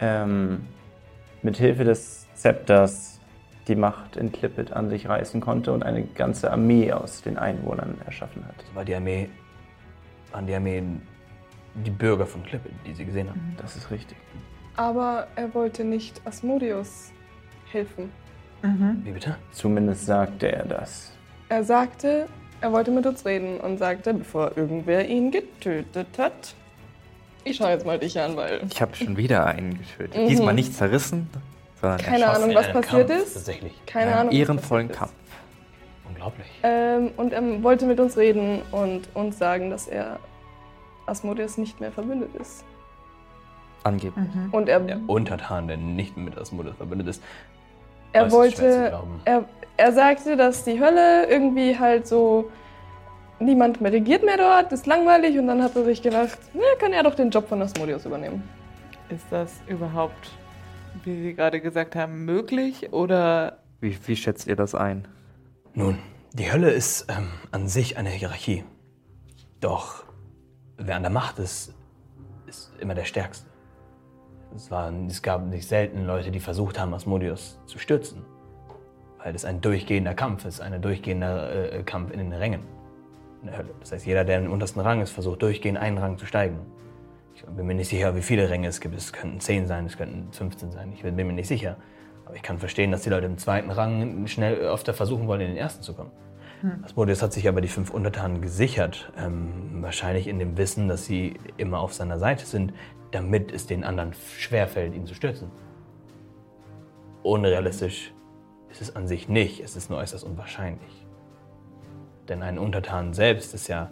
[SPEAKER 4] ähm, mit Hilfe des Zepters die Macht in Klippet an sich reißen konnte und eine ganze Armee aus den Einwohnern erschaffen hat.
[SPEAKER 3] War die Armee. Waren die Armee die Bürger von Klippe, die Sie gesehen haben?
[SPEAKER 4] Das ist richtig.
[SPEAKER 8] Aber er wollte nicht Asmodius helfen.
[SPEAKER 3] Wie bitte?
[SPEAKER 4] Zumindest sagte er das.
[SPEAKER 8] Er sagte, er wollte mit uns reden und sagte, bevor irgendwer ihn getötet hat. Ich schaue jetzt mal dich an, weil
[SPEAKER 6] Ich habe schon wieder einen getötet.
[SPEAKER 8] Mhm.
[SPEAKER 6] Diesmal nicht zerrissen, sondern
[SPEAKER 8] Keine
[SPEAKER 6] erschossen.
[SPEAKER 8] Ahnung, was passiert
[SPEAKER 3] Kampf,
[SPEAKER 8] ist.
[SPEAKER 3] Tatsächlich.
[SPEAKER 8] keine Ahnung.
[SPEAKER 6] ehrenvollen Kampf.
[SPEAKER 3] Unglaublich.
[SPEAKER 8] Ähm, und er wollte mit uns reden und uns sagen, dass er Asmodius nicht mehr verbündet ist.
[SPEAKER 6] Angeblich.
[SPEAKER 8] Und er,
[SPEAKER 3] Der Untertan, der nicht mit Asmodus verbündet ist.
[SPEAKER 8] er
[SPEAKER 3] äußerst schwer zu
[SPEAKER 8] wollte,
[SPEAKER 3] glauben.
[SPEAKER 8] er, er sagte, dass die Hölle irgendwie halt so niemand mehr regiert mehr dort, ist langweilig und dann hat er sich gedacht, na, kann er doch den Job von Asmodius übernehmen.
[SPEAKER 5] Ist das überhaupt, wie Sie gerade gesagt haben, möglich? Oder
[SPEAKER 6] Wie, wie schätzt ihr das ein?
[SPEAKER 3] Nun, die Hölle ist ähm, an sich eine Hierarchie. Doch wer an der Macht ist, ist immer der Stärkste. Es, waren, es gab nicht selten Leute, die versucht haben, Asmodius zu stürzen. Weil es ein durchgehender Kampf ist, ein durchgehender äh, Kampf in den Rängen in der Hölle. Das heißt, jeder, der im untersten Rang ist, versucht durchgehend einen Rang zu steigen. Ich bin mir nicht sicher, wie viele Ränge es gibt. Es könnten 10 sein, es könnten 15 sein. Ich bin mir nicht sicher. Aber ich kann verstehen, dass die Leute im zweiten Rang schnell öfter versuchen wollen, in den ersten zu kommen. Asmodeus hat sich aber die fünf Untertanen gesichert. Ähm, wahrscheinlich in dem Wissen, dass sie immer auf seiner Seite sind, damit es den anderen schwerfällt, ihn zu stürzen. Unrealistisch ist es an sich nicht. Es ist nur äußerst unwahrscheinlich. Denn ein Untertan selbst ist ja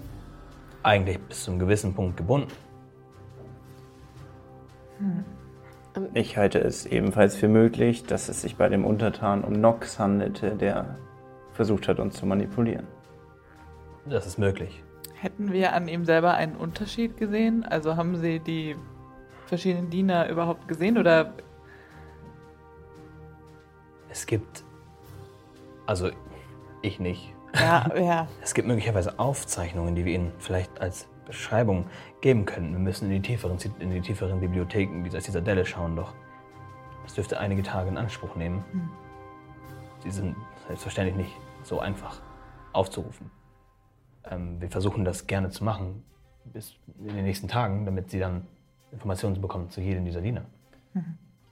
[SPEAKER 3] eigentlich bis zu einem gewissen Punkt gebunden.
[SPEAKER 4] Ich halte es ebenfalls für möglich, dass es sich bei dem Untertan um Nox handelte, der versucht hat, uns zu manipulieren.
[SPEAKER 3] Das ist möglich.
[SPEAKER 5] hätten wir an ihm selber einen Unterschied gesehen? Also haben Sie die verschiedenen Diener überhaupt gesehen? Oder
[SPEAKER 3] Es gibt. Also, ich nicht.
[SPEAKER 5] Ja, ja.
[SPEAKER 3] Es gibt möglicherweise Aufzeichnungen, die wir Ihnen vielleicht als Beschreibung geben können. Wir müssen in die tieferen, in die tieferen Bibliotheken dieser Zitadelle schauen, doch das dürfte einige Tage in Anspruch nehmen. Sie sind selbstverständlich nicht so einfach aufzurufen. Ähm, wir versuchen das gerne zu machen bis in den nächsten Tagen, damit Sie dann Informationen bekommen zu jedem dieser Diener.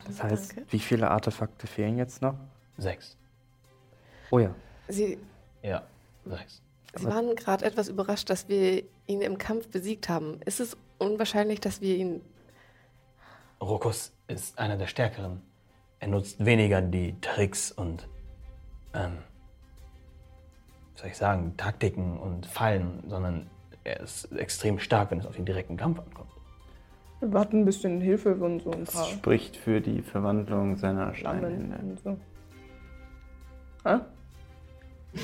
[SPEAKER 6] Das heißt, wie viele Artefakte fehlen jetzt noch?
[SPEAKER 3] Sechs.
[SPEAKER 6] Oh ja.
[SPEAKER 7] Sie,
[SPEAKER 3] Ja, sechs.
[SPEAKER 7] Sie waren gerade etwas überrascht, dass wir ihn im Kampf besiegt haben. Ist es unwahrscheinlich, dass wir ihn.
[SPEAKER 3] Rokus ist einer der Stärkeren. Er nutzt weniger die Tricks und, ähm, wie soll ich sagen, Taktiken und Fallen, sondern er ist extrem stark, wenn es auf den direkten Kampf ankommt.
[SPEAKER 8] Wir hatten ein bisschen Hilfe von so ein
[SPEAKER 4] Das
[SPEAKER 8] paar
[SPEAKER 4] spricht für die Verwandlung seiner Steinhände.
[SPEAKER 8] und so. Hä?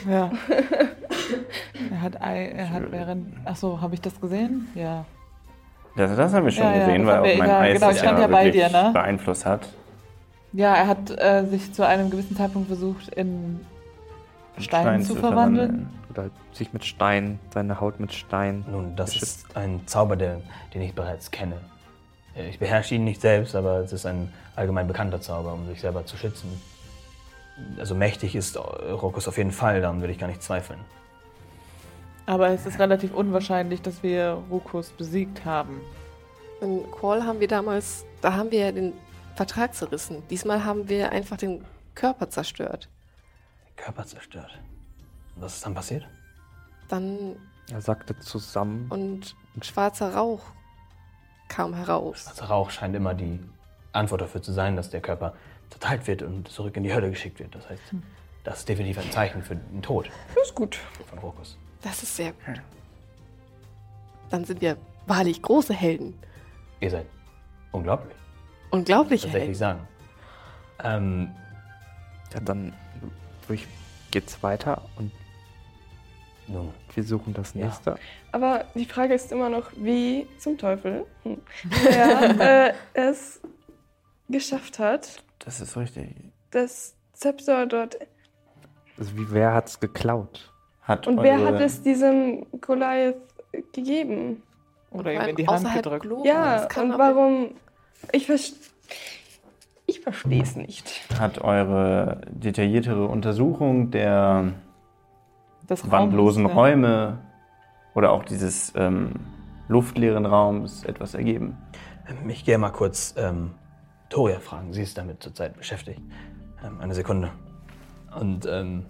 [SPEAKER 5] Ja. [LAUGHS] er hat, Ei- er hat während. Achso, habe ich das gesehen? Ja.
[SPEAKER 4] Das, das haben wir schon
[SPEAKER 5] Ja, ja,
[SPEAKER 4] gesehen,
[SPEAKER 5] das
[SPEAKER 4] weil auch mein
[SPEAKER 5] ja,
[SPEAKER 4] Eis
[SPEAKER 5] genau,
[SPEAKER 4] ja
[SPEAKER 5] ja bei
[SPEAKER 4] wirklich
[SPEAKER 5] dir, ne?
[SPEAKER 4] beeinflusst hat.
[SPEAKER 5] Ja, er hat äh, sich zu einem gewissen Zeitpunkt versucht, in Stein,
[SPEAKER 4] Stein
[SPEAKER 5] zu verwandeln.
[SPEAKER 6] Oder sich mit Stein, seine Haut mit Stein.
[SPEAKER 3] Nun, das
[SPEAKER 6] Geschützt.
[SPEAKER 3] ist ein Zauber, der, den ich bereits kenne. Äh, Ich beherrsche ihn nicht selbst, aber es ist ein allgemein bekannter Zauber, um sich selber zu schützen. Also mächtig ist Rokus auf jeden Fall, daran würde ich gar nicht zweifeln.
[SPEAKER 5] Aber es ist relativ unwahrscheinlich, dass wir Rukus besiegt haben.
[SPEAKER 7] In Qual haben wir damals, da haben wir ja den Vertrag zerrissen. Diesmal haben wir einfach den Körper zerstört.
[SPEAKER 3] Körper zerstört. Und was ist dann passiert?
[SPEAKER 7] Dann
[SPEAKER 6] Er sagte zusammen.
[SPEAKER 7] und schwarzer Rauch kam heraus.
[SPEAKER 3] Also Rauch scheint immer die Antwort dafür zu sein, dass der Körper zerteilt wird und zurück in die Hölle geschickt wird. Das heißt, das ist definitiv ein Zeichen für den Tod
[SPEAKER 8] Ist gut.
[SPEAKER 3] von Rokus.
[SPEAKER 7] Das ist sehr gut. Dann sind wir wahrlich große Helden.
[SPEAKER 3] Ihr seid unglaublich, tatsächlich
[SPEAKER 7] Helden.
[SPEAKER 3] sagen. Ähm,
[SPEAKER 6] Ja, dann durch geht's weiter und
[SPEAKER 3] nun,
[SPEAKER 6] wir suchen das
[SPEAKER 3] Ja.
[SPEAKER 6] nächste.
[SPEAKER 8] Aber die Frage ist immer noch, wie zum Teufel [LAUGHS] hm, er äh, es geschafft hat,
[SPEAKER 4] Das ist richtig.
[SPEAKER 8] das Zepter dort.
[SPEAKER 6] Also wie wer hat's geklaut?
[SPEAKER 4] Hat
[SPEAKER 8] Und wer hat es diesem Goliath gegeben?
[SPEAKER 5] Oder ihm in die Hand
[SPEAKER 7] außerhalb
[SPEAKER 5] gedrückt.
[SPEAKER 7] Globus.
[SPEAKER 8] Ja, und warum? Ich verstehe. Ich verstehe es nicht.
[SPEAKER 4] hat eure detailliertere Untersuchung der
[SPEAKER 5] Das Raum
[SPEAKER 4] wandlosen
[SPEAKER 5] ist, ja.
[SPEAKER 4] Räume oder auch dieses ähm, luftleeren Raums etwas ergeben?
[SPEAKER 3] ich gehe mal kurz ähm, Toria fragen. Sie ist damit zurzeit beschäftigt. Ähm, eine Sekunde. Und ähm,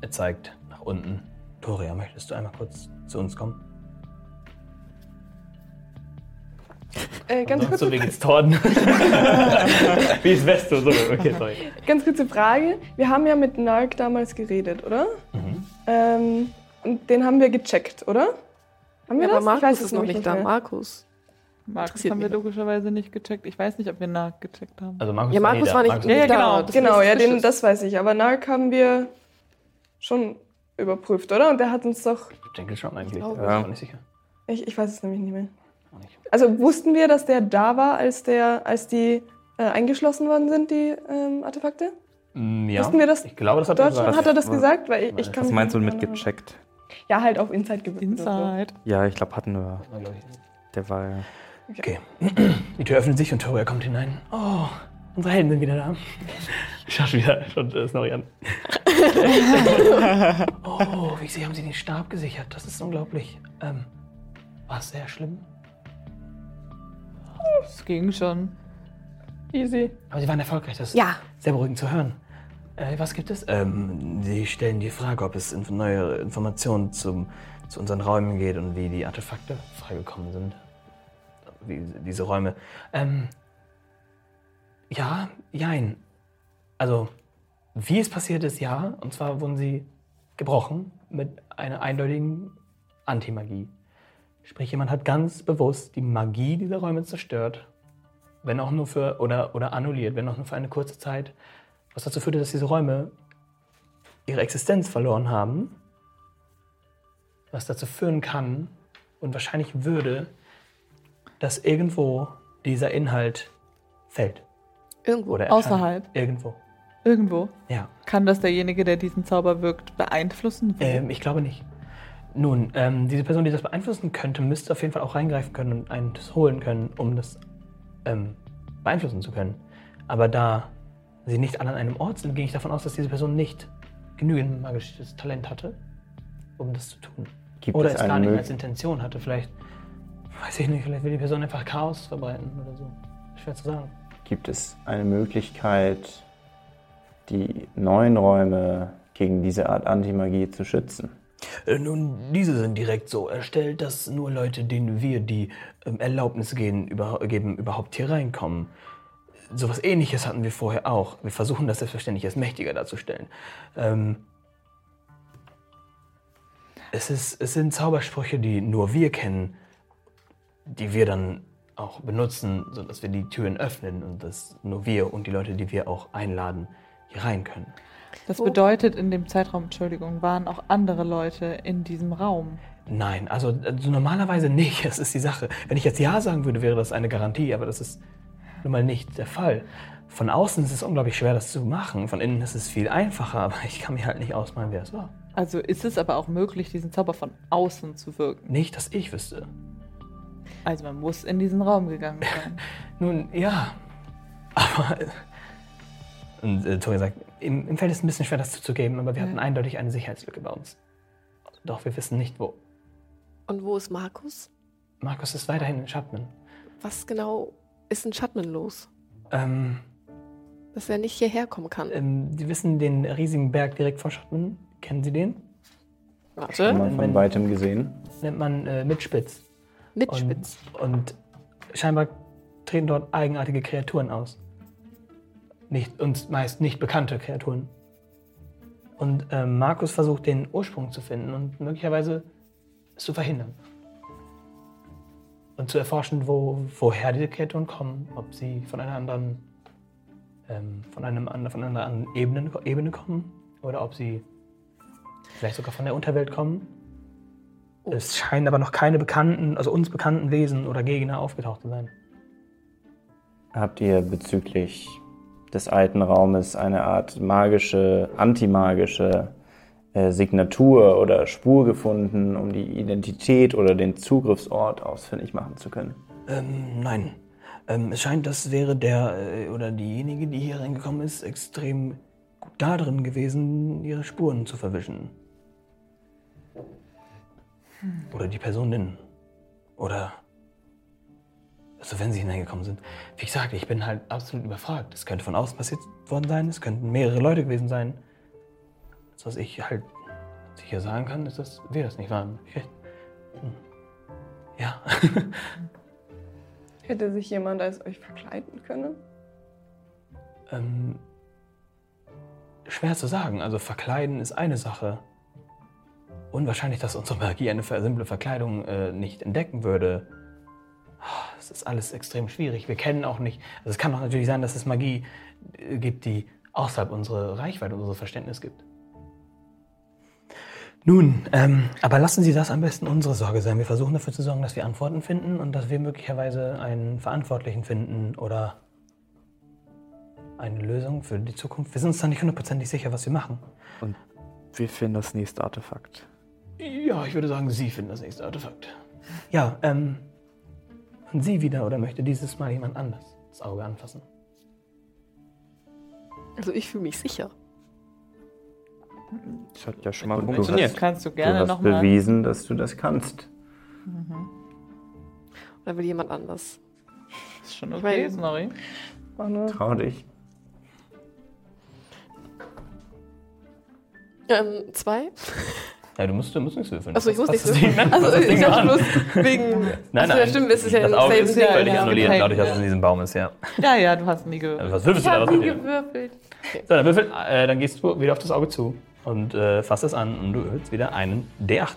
[SPEAKER 3] er zeigt nach unten. Toria, möchtest du einmal kurz zu uns kommen?
[SPEAKER 8] Äh, ganz,
[SPEAKER 3] so
[SPEAKER 8] kurze,
[SPEAKER 3] wie geht's Torden. [LAUGHS] wie ist Westo? So, okay, sorry.
[SPEAKER 8] ganz kurze Frage. Wir haben ja mit Nark damals geredet, oder?
[SPEAKER 3] Mhm.
[SPEAKER 8] Ähm, und den haben wir gecheckt, oder? Haben wir
[SPEAKER 7] Ja,
[SPEAKER 8] das?
[SPEAKER 7] aber
[SPEAKER 8] Ich
[SPEAKER 7] Markus
[SPEAKER 8] es
[SPEAKER 7] ist noch
[SPEAKER 8] nämlich
[SPEAKER 7] nicht da.
[SPEAKER 8] mehr.
[SPEAKER 7] Markus.
[SPEAKER 5] Markus haben wir
[SPEAKER 7] mich.
[SPEAKER 5] logischerweise nicht gecheckt. Ich weiß nicht, ob wir nachgecheckt haben.
[SPEAKER 3] Also Markus
[SPEAKER 7] Ja, Markus
[SPEAKER 3] da.
[SPEAKER 7] war nicht
[SPEAKER 3] Markus
[SPEAKER 5] Ja, ja, genau.
[SPEAKER 7] Das
[SPEAKER 8] Genau, ja, den, das weiß ich. Aber Nark haben wir schon überprüft, oder? Und der hat uns doch.
[SPEAKER 3] Ich denke schon eigentlich. ich bin mir nicht sicher.
[SPEAKER 8] Ich, ich weiß es nämlich nicht mehr.
[SPEAKER 3] Auch nicht.
[SPEAKER 8] Also wussten wir, dass der da war, als, der, als die äh, eingeschlossen worden sind, die ähm, Artefakte?
[SPEAKER 3] Mm, Ja,
[SPEAKER 8] Wussten wir das
[SPEAKER 3] ich glaube, das hat
[SPEAKER 8] Dort
[SPEAKER 3] er
[SPEAKER 8] schon?
[SPEAKER 3] gesagt.
[SPEAKER 8] Hat er das
[SPEAKER 4] Was-
[SPEAKER 8] gesagt? Weil ich, ich kann
[SPEAKER 6] Was meinst du
[SPEAKER 8] nicht
[SPEAKER 6] mit gecheckt?
[SPEAKER 8] Ja, halt auf Inside gewürfelt. oder
[SPEAKER 5] Inside.
[SPEAKER 6] Ja, ich glaube, hatten wir. Der war ja.
[SPEAKER 3] Okay. [CLEARS THROAT] Die Tür öffnet sich und Toria kommt hinein. Oh, unsere Helden sind wieder da. Schaut wieder schon äh, Snorri an. [LAUGHS] oh, wie sie haben sie den Stab gesichert. Das ist unglaublich. Ähm, war es sehr schlimm?
[SPEAKER 5] Es ging schon.
[SPEAKER 8] Easy.
[SPEAKER 3] Aber sie waren erfolgreich. Das ist
[SPEAKER 7] Ja.
[SPEAKER 3] sehr beruhigend zu hören. Äh, was gibt es? Ähm, sie stellen die Frage, ob es neue Informationen zum, zu unseren Räumen geht und wie die Artefakte freigekommen sind. Wie diese Räume. Ähm, ja, jein. Also, wie es passiert ist, ja. Und zwar wurden sie gebrochen mit einer eindeutigen Antimagie. Sprich, jemand hat ganz bewusst die Magie dieser Räume zerstört wenn auch nur für, oder, oder annulliert, wenn auch nur für eine kurze Zeit, was dazu führte, dass diese Räume ihre Existenz verloren haben, was dazu führen kann und wahrscheinlich würde, dass irgendwo dieser Inhalt fällt.
[SPEAKER 7] Irgendwo.
[SPEAKER 3] Oder erscheint.
[SPEAKER 5] Außerhalb.
[SPEAKER 3] Irgendwo.
[SPEAKER 5] Irgendwo.
[SPEAKER 3] Ja.
[SPEAKER 5] Kann das derjenige, der diesen Zauber wirkt, beeinflussen?
[SPEAKER 3] Ähm, ich glaube nicht. Nun, ähm, diese Person, die das beeinflussen könnte, müsste auf jeden Fall auch reingreifen können und einen das holen können, um das ähm, beeinflussen zu können. Aber da sie nicht alle an einem Ort sind, gehe ich davon aus, dass diese Person nicht genügend magisches Talent hatte, um das zu tun.
[SPEAKER 4] Gibt
[SPEAKER 3] oder
[SPEAKER 4] es
[SPEAKER 3] es gar nicht als Intention hatte. Vielleicht, weiß ich nicht, vielleicht will die Person einfach Chaos verbreiten oder so. Schwer zu sagen.
[SPEAKER 4] Gibt es eine Möglichkeit, die neuen Räume gegen diese Art Antimagie zu schützen?
[SPEAKER 3] Äh, Nun, diese sind direkt so erstellt, dass nur Leute, denen wir die ähm, Erlaubnis geben, über, geben, überhaupt hier reinkommen. Sowas ähnliches hatten wir vorher auch. Wir versuchen das selbstverständlich als mächtiger darzustellen. Ähm, es, ist, es sind Zaubersprüche, die nur wir kennen, die wir dann auch benutzen, sodass wir die Türen öffnen und dass nur wir und die Leute, die wir auch einladen, hier rein können.
[SPEAKER 5] Das bedeutet, in dem Zeitraum, Entschuldigung, waren auch andere Leute in diesem Raum.
[SPEAKER 3] Nein, also, also normalerweise nicht. Das ist die Sache. Wenn ich jetzt Ja sagen würde, wäre das eine Garantie, aber das ist nun mal nicht der Fall. Von außen ist es unglaublich schwer, das zu machen. Von innen ist es viel einfacher, aber ich kann mir halt nicht ausmalen, wer es war.
[SPEAKER 5] Also ist es aber auch möglich, diesen Zauber von außen zu wirken.
[SPEAKER 3] Nicht, dass ich wüsste.
[SPEAKER 5] Also man muss in diesen Raum gegangen sein. [LAUGHS]
[SPEAKER 3] Nun, ja. Aber. Und äh, Tori sagt, im, im Feld ist ein bisschen schwer, das zuzugeben, aber wir hatten eindeutig eine Sicherheitslücke bei uns. Doch wir wissen nicht, wo.
[SPEAKER 7] Und wo ist Markus?
[SPEAKER 3] Markus ist weiterhin in Schattman.
[SPEAKER 7] Was genau ist in Schattman los?
[SPEAKER 3] Ähm,
[SPEAKER 7] Dass er nicht hierher kommen kann.
[SPEAKER 3] ähm, Sie wissen den riesigen Berg direkt vor Schattman? Kennen Sie den?
[SPEAKER 7] Warte.
[SPEAKER 4] Mal von
[SPEAKER 3] Wenn-
[SPEAKER 4] weitem gesehen.
[SPEAKER 3] Nennt man äh, Mitspitz.
[SPEAKER 7] Mit
[SPEAKER 3] Und, und scheinbar treten dort eigenartige Kreaturen aus. Nicht, uns meist nicht bekannte Kreaturen. Und ähm, Markus versucht, den Ursprung zu finden und möglicherweise es zu verhindern. Und zu erforschen, wo, woher diese Kreaturen kommen, ob sie von einer anderen, ähm, von, einem, von einer anderen Ebene, Ebene kommen oder ob sie vielleicht sogar von der Unterwelt kommen. Es scheinen aber noch keine bekannten, also uns bekannten Wesen oder Gegner aufgetaucht zu sein.
[SPEAKER 4] Habt ihr bezüglich des alten Raumes eine Art magische, antimagische äh, Signatur oder Spur gefunden, um die Identität oder den Zugriffsort ausfindig machen zu können?
[SPEAKER 3] Ähm, nein. Ähm, es scheint, das wäre der äh, oder diejenige, die hier reingekommen ist, extrem gut da drin gewesen, ihre Spuren zu verwischen. Oder die Personen. Oder. Also, wenn sie hineingekommen sind. Wie gesagt, ich bin halt absolut überfragt. Es könnte von außen passiert worden sein, es könnten mehrere Leute gewesen sein. Das, was ich halt sicher sagen kann, ist, dass wir das nicht waren. Ich, hm. ja. [LAUGHS]
[SPEAKER 8] Hätte sich jemand als euch verkleiden können?
[SPEAKER 3] Ähm, schwer zu sagen. Also verkleiden ist eine Sache. Unwahrscheinlich, dass unsere Magie eine simple Verkleidung äh, nicht entdecken würde. Es ist alles extrem schwierig. Wir kennen auch nicht. Also es kann auch natürlich sein, dass es Magie äh, gibt, die außerhalb unserer Reichweite, unseres Verständnis gibt. Nun, ähm, aber lassen Sie das am besten unsere Sorge sein. Wir versuchen dafür zu sorgen, dass wir Antworten finden und dass wir möglicherweise einen Verantwortlichen finden oder eine Lösung für die Zukunft. Wir sind uns da nicht hundertprozentig sicher, was wir machen.
[SPEAKER 6] Und wir finden das nächste Artefakt.
[SPEAKER 3] Ja, ich würde sagen, Sie finden das nächste Artefakt. Ja, ähm. Und Sie wieder oder möchte dieses Mal jemand anders das Auge anfassen?
[SPEAKER 7] Also ich fühle mich sicher.
[SPEAKER 6] Das hat ja schon mal
[SPEAKER 4] du
[SPEAKER 6] funktioniert.
[SPEAKER 5] Das kannst du
[SPEAKER 4] Du
[SPEAKER 5] gerne
[SPEAKER 4] hast
[SPEAKER 5] nochmal.
[SPEAKER 4] bewiesen, dass du das kannst.
[SPEAKER 7] Oder will jemand anders?
[SPEAKER 5] Ist schon
[SPEAKER 7] Ich
[SPEAKER 5] okay,
[SPEAKER 7] mein-.
[SPEAKER 8] Anne?
[SPEAKER 4] Trau dich.
[SPEAKER 7] Ähm, zwei?
[SPEAKER 3] Ja, du musst, du musst nichts würfeln.
[SPEAKER 7] Achso, ich muss
[SPEAKER 3] Das
[SPEAKER 7] nicht
[SPEAKER 3] hast
[SPEAKER 7] so.
[SPEAKER 3] du Nein,
[SPEAKER 7] Also ich dachte bloß wegen.
[SPEAKER 3] Nein, nein.
[SPEAKER 7] ja, stimmt, es ist ja
[SPEAKER 3] das Auge ist
[SPEAKER 7] Save.
[SPEAKER 3] völlig
[SPEAKER 5] ja,
[SPEAKER 3] annulliert, dadurch, dass es in diesem Baum ist, ja.
[SPEAKER 5] Ja, ja, du hast nie gewürfelt.
[SPEAKER 3] Also, was würfelst du da? Was
[SPEAKER 5] nie gewürfelt.
[SPEAKER 3] So, dann würfel, äh, dann gehst du wieder auf das Auge zu und äh, fasst es an und du erhöhst wieder einen D8.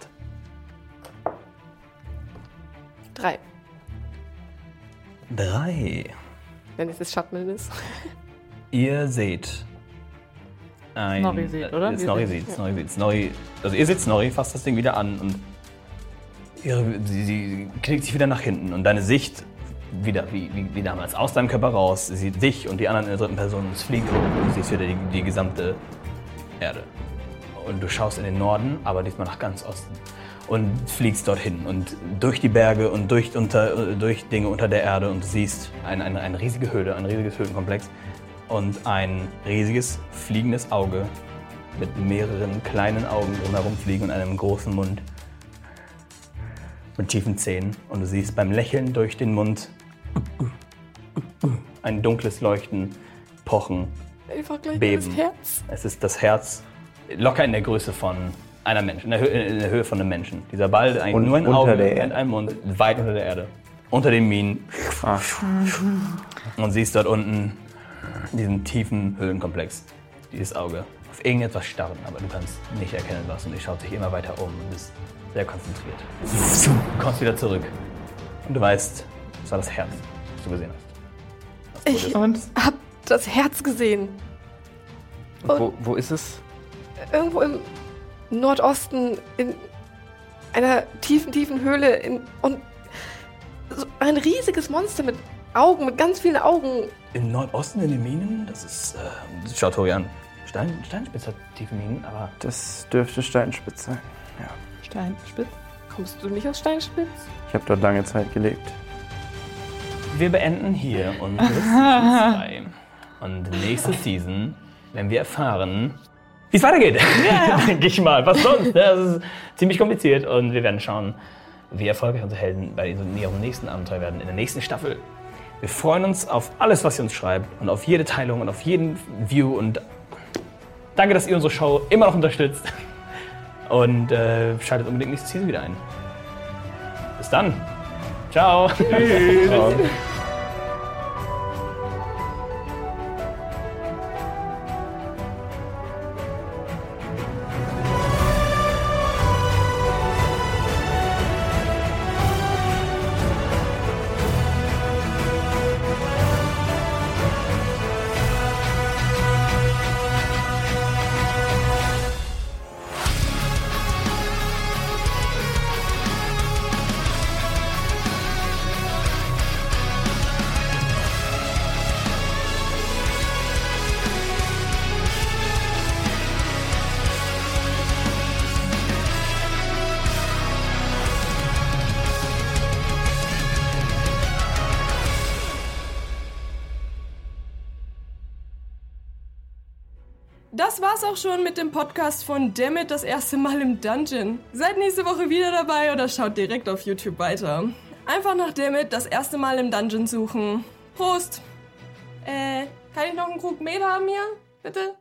[SPEAKER 7] Drei,
[SPEAKER 3] Drei.
[SPEAKER 7] wenn es das Schatten ist.
[SPEAKER 3] Ihr seht. Ein,
[SPEAKER 5] Snorri sieht, oder?
[SPEAKER 3] Äh, Snorri sieht, Snorri sieht. Snorri, also ihr seht Snorri, fasst das Ding wieder an und ihre, sie, sie knickt sich wieder nach hinten und deine Sicht wieder wie, wie, wie damals aus deinem Körper raus. Sie sieht dich und die anderen in der dritten Person und es fliegt hoch. Du siehst wieder die, die gesamte Erde. Und du schaust in den Norden, aber diesmal nach ganz Osten. Und fliegst dorthin und durch die Berge und durch, unter, äh, durch Dinge unter der Erde und siehst ein, eine, eine riesige Höhle, ein riesiges Höhlenkomplex und ein riesiges fliegendes Auge mit mehreren kleinen Augen drumherum fliegen und einem großen Mund mit tiefen Zähnen. Und du siehst beim Lächeln durch den Mund ein dunkles Leuchten, Pochen,
[SPEAKER 7] Einfach gleich
[SPEAKER 3] Beben. es ist das Herz locker in der Größe von einer Menschen, in der, Hö in der Höhe von einem Menschen. Dieser Ball ist eigentlich
[SPEAKER 4] Und
[SPEAKER 3] nur ein Auge und ein Mund, weit unter der Erde. Unter den Minen.
[SPEAKER 4] Ah.
[SPEAKER 3] Und siehst dort unten diesen tiefen Höhlenkomplex. Dieses Auge. Auf irgendetwas starren, aber du kannst nicht erkennen, was. Und ich schaut sich immer weiter um und bist sehr konzentriert. Du kommst wieder zurück. Und du weißt, das war das Herz, das du gesehen hast. Das
[SPEAKER 7] Ich
[SPEAKER 5] Und
[SPEAKER 7] hab das Herz gesehen.
[SPEAKER 6] Und wo, wo ist es?
[SPEAKER 7] Irgendwo im Nordosten in einer tiefen, tiefen Höhle in, und so ein riesiges Monster mit Augen, mit ganz vielen Augen.
[SPEAKER 3] Im Nordosten in den Minen, das ist. Äh, schaut Tori an. Stein, Steinspitz hat tiefe Minen, aber
[SPEAKER 4] Das dürfte Steinspitz sein. Ja.
[SPEAKER 5] Steinspitz.
[SPEAKER 8] Kommst du nicht aus Steinspitz?
[SPEAKER 4] Ich habe dort lange Zeit gelebt.
[SPEAKER 3] Wir beenden hier unsere Season 2. Und nächste Season werden wir erfahren, wie es weitergeht. [LAUGHS] Denke ich mal. Was sonst? Ne? Das ist ziemlich kompliziert und wir werden schauen, wie erfolgreich unsere Helden bei ihrem nächsten Abenteuer werden, in der nächsten Staffel. Wir freuen uns auf alles, was ihr uns schreibt und auf jede Teilung und auf jeden View und danke, dass ihr unsere Show immer noch unterstützt. Und äh, schaltet unbedingt nächste Season wieder ein. Bis dann. Ciao. Tschüss. [LAUGHS]
[SPEAKER 8] Das mit dem Podcast von Dammit das erste Mal im Dungeon. Seid nächste Woche wieder dabei oder schaut direkt auf YouTube weiter. Einfach nach Dammit das erste Mal im Dungeon suchen. Prost! Äh, kann ich noch einen Krug Mehl haben hier? Bitte?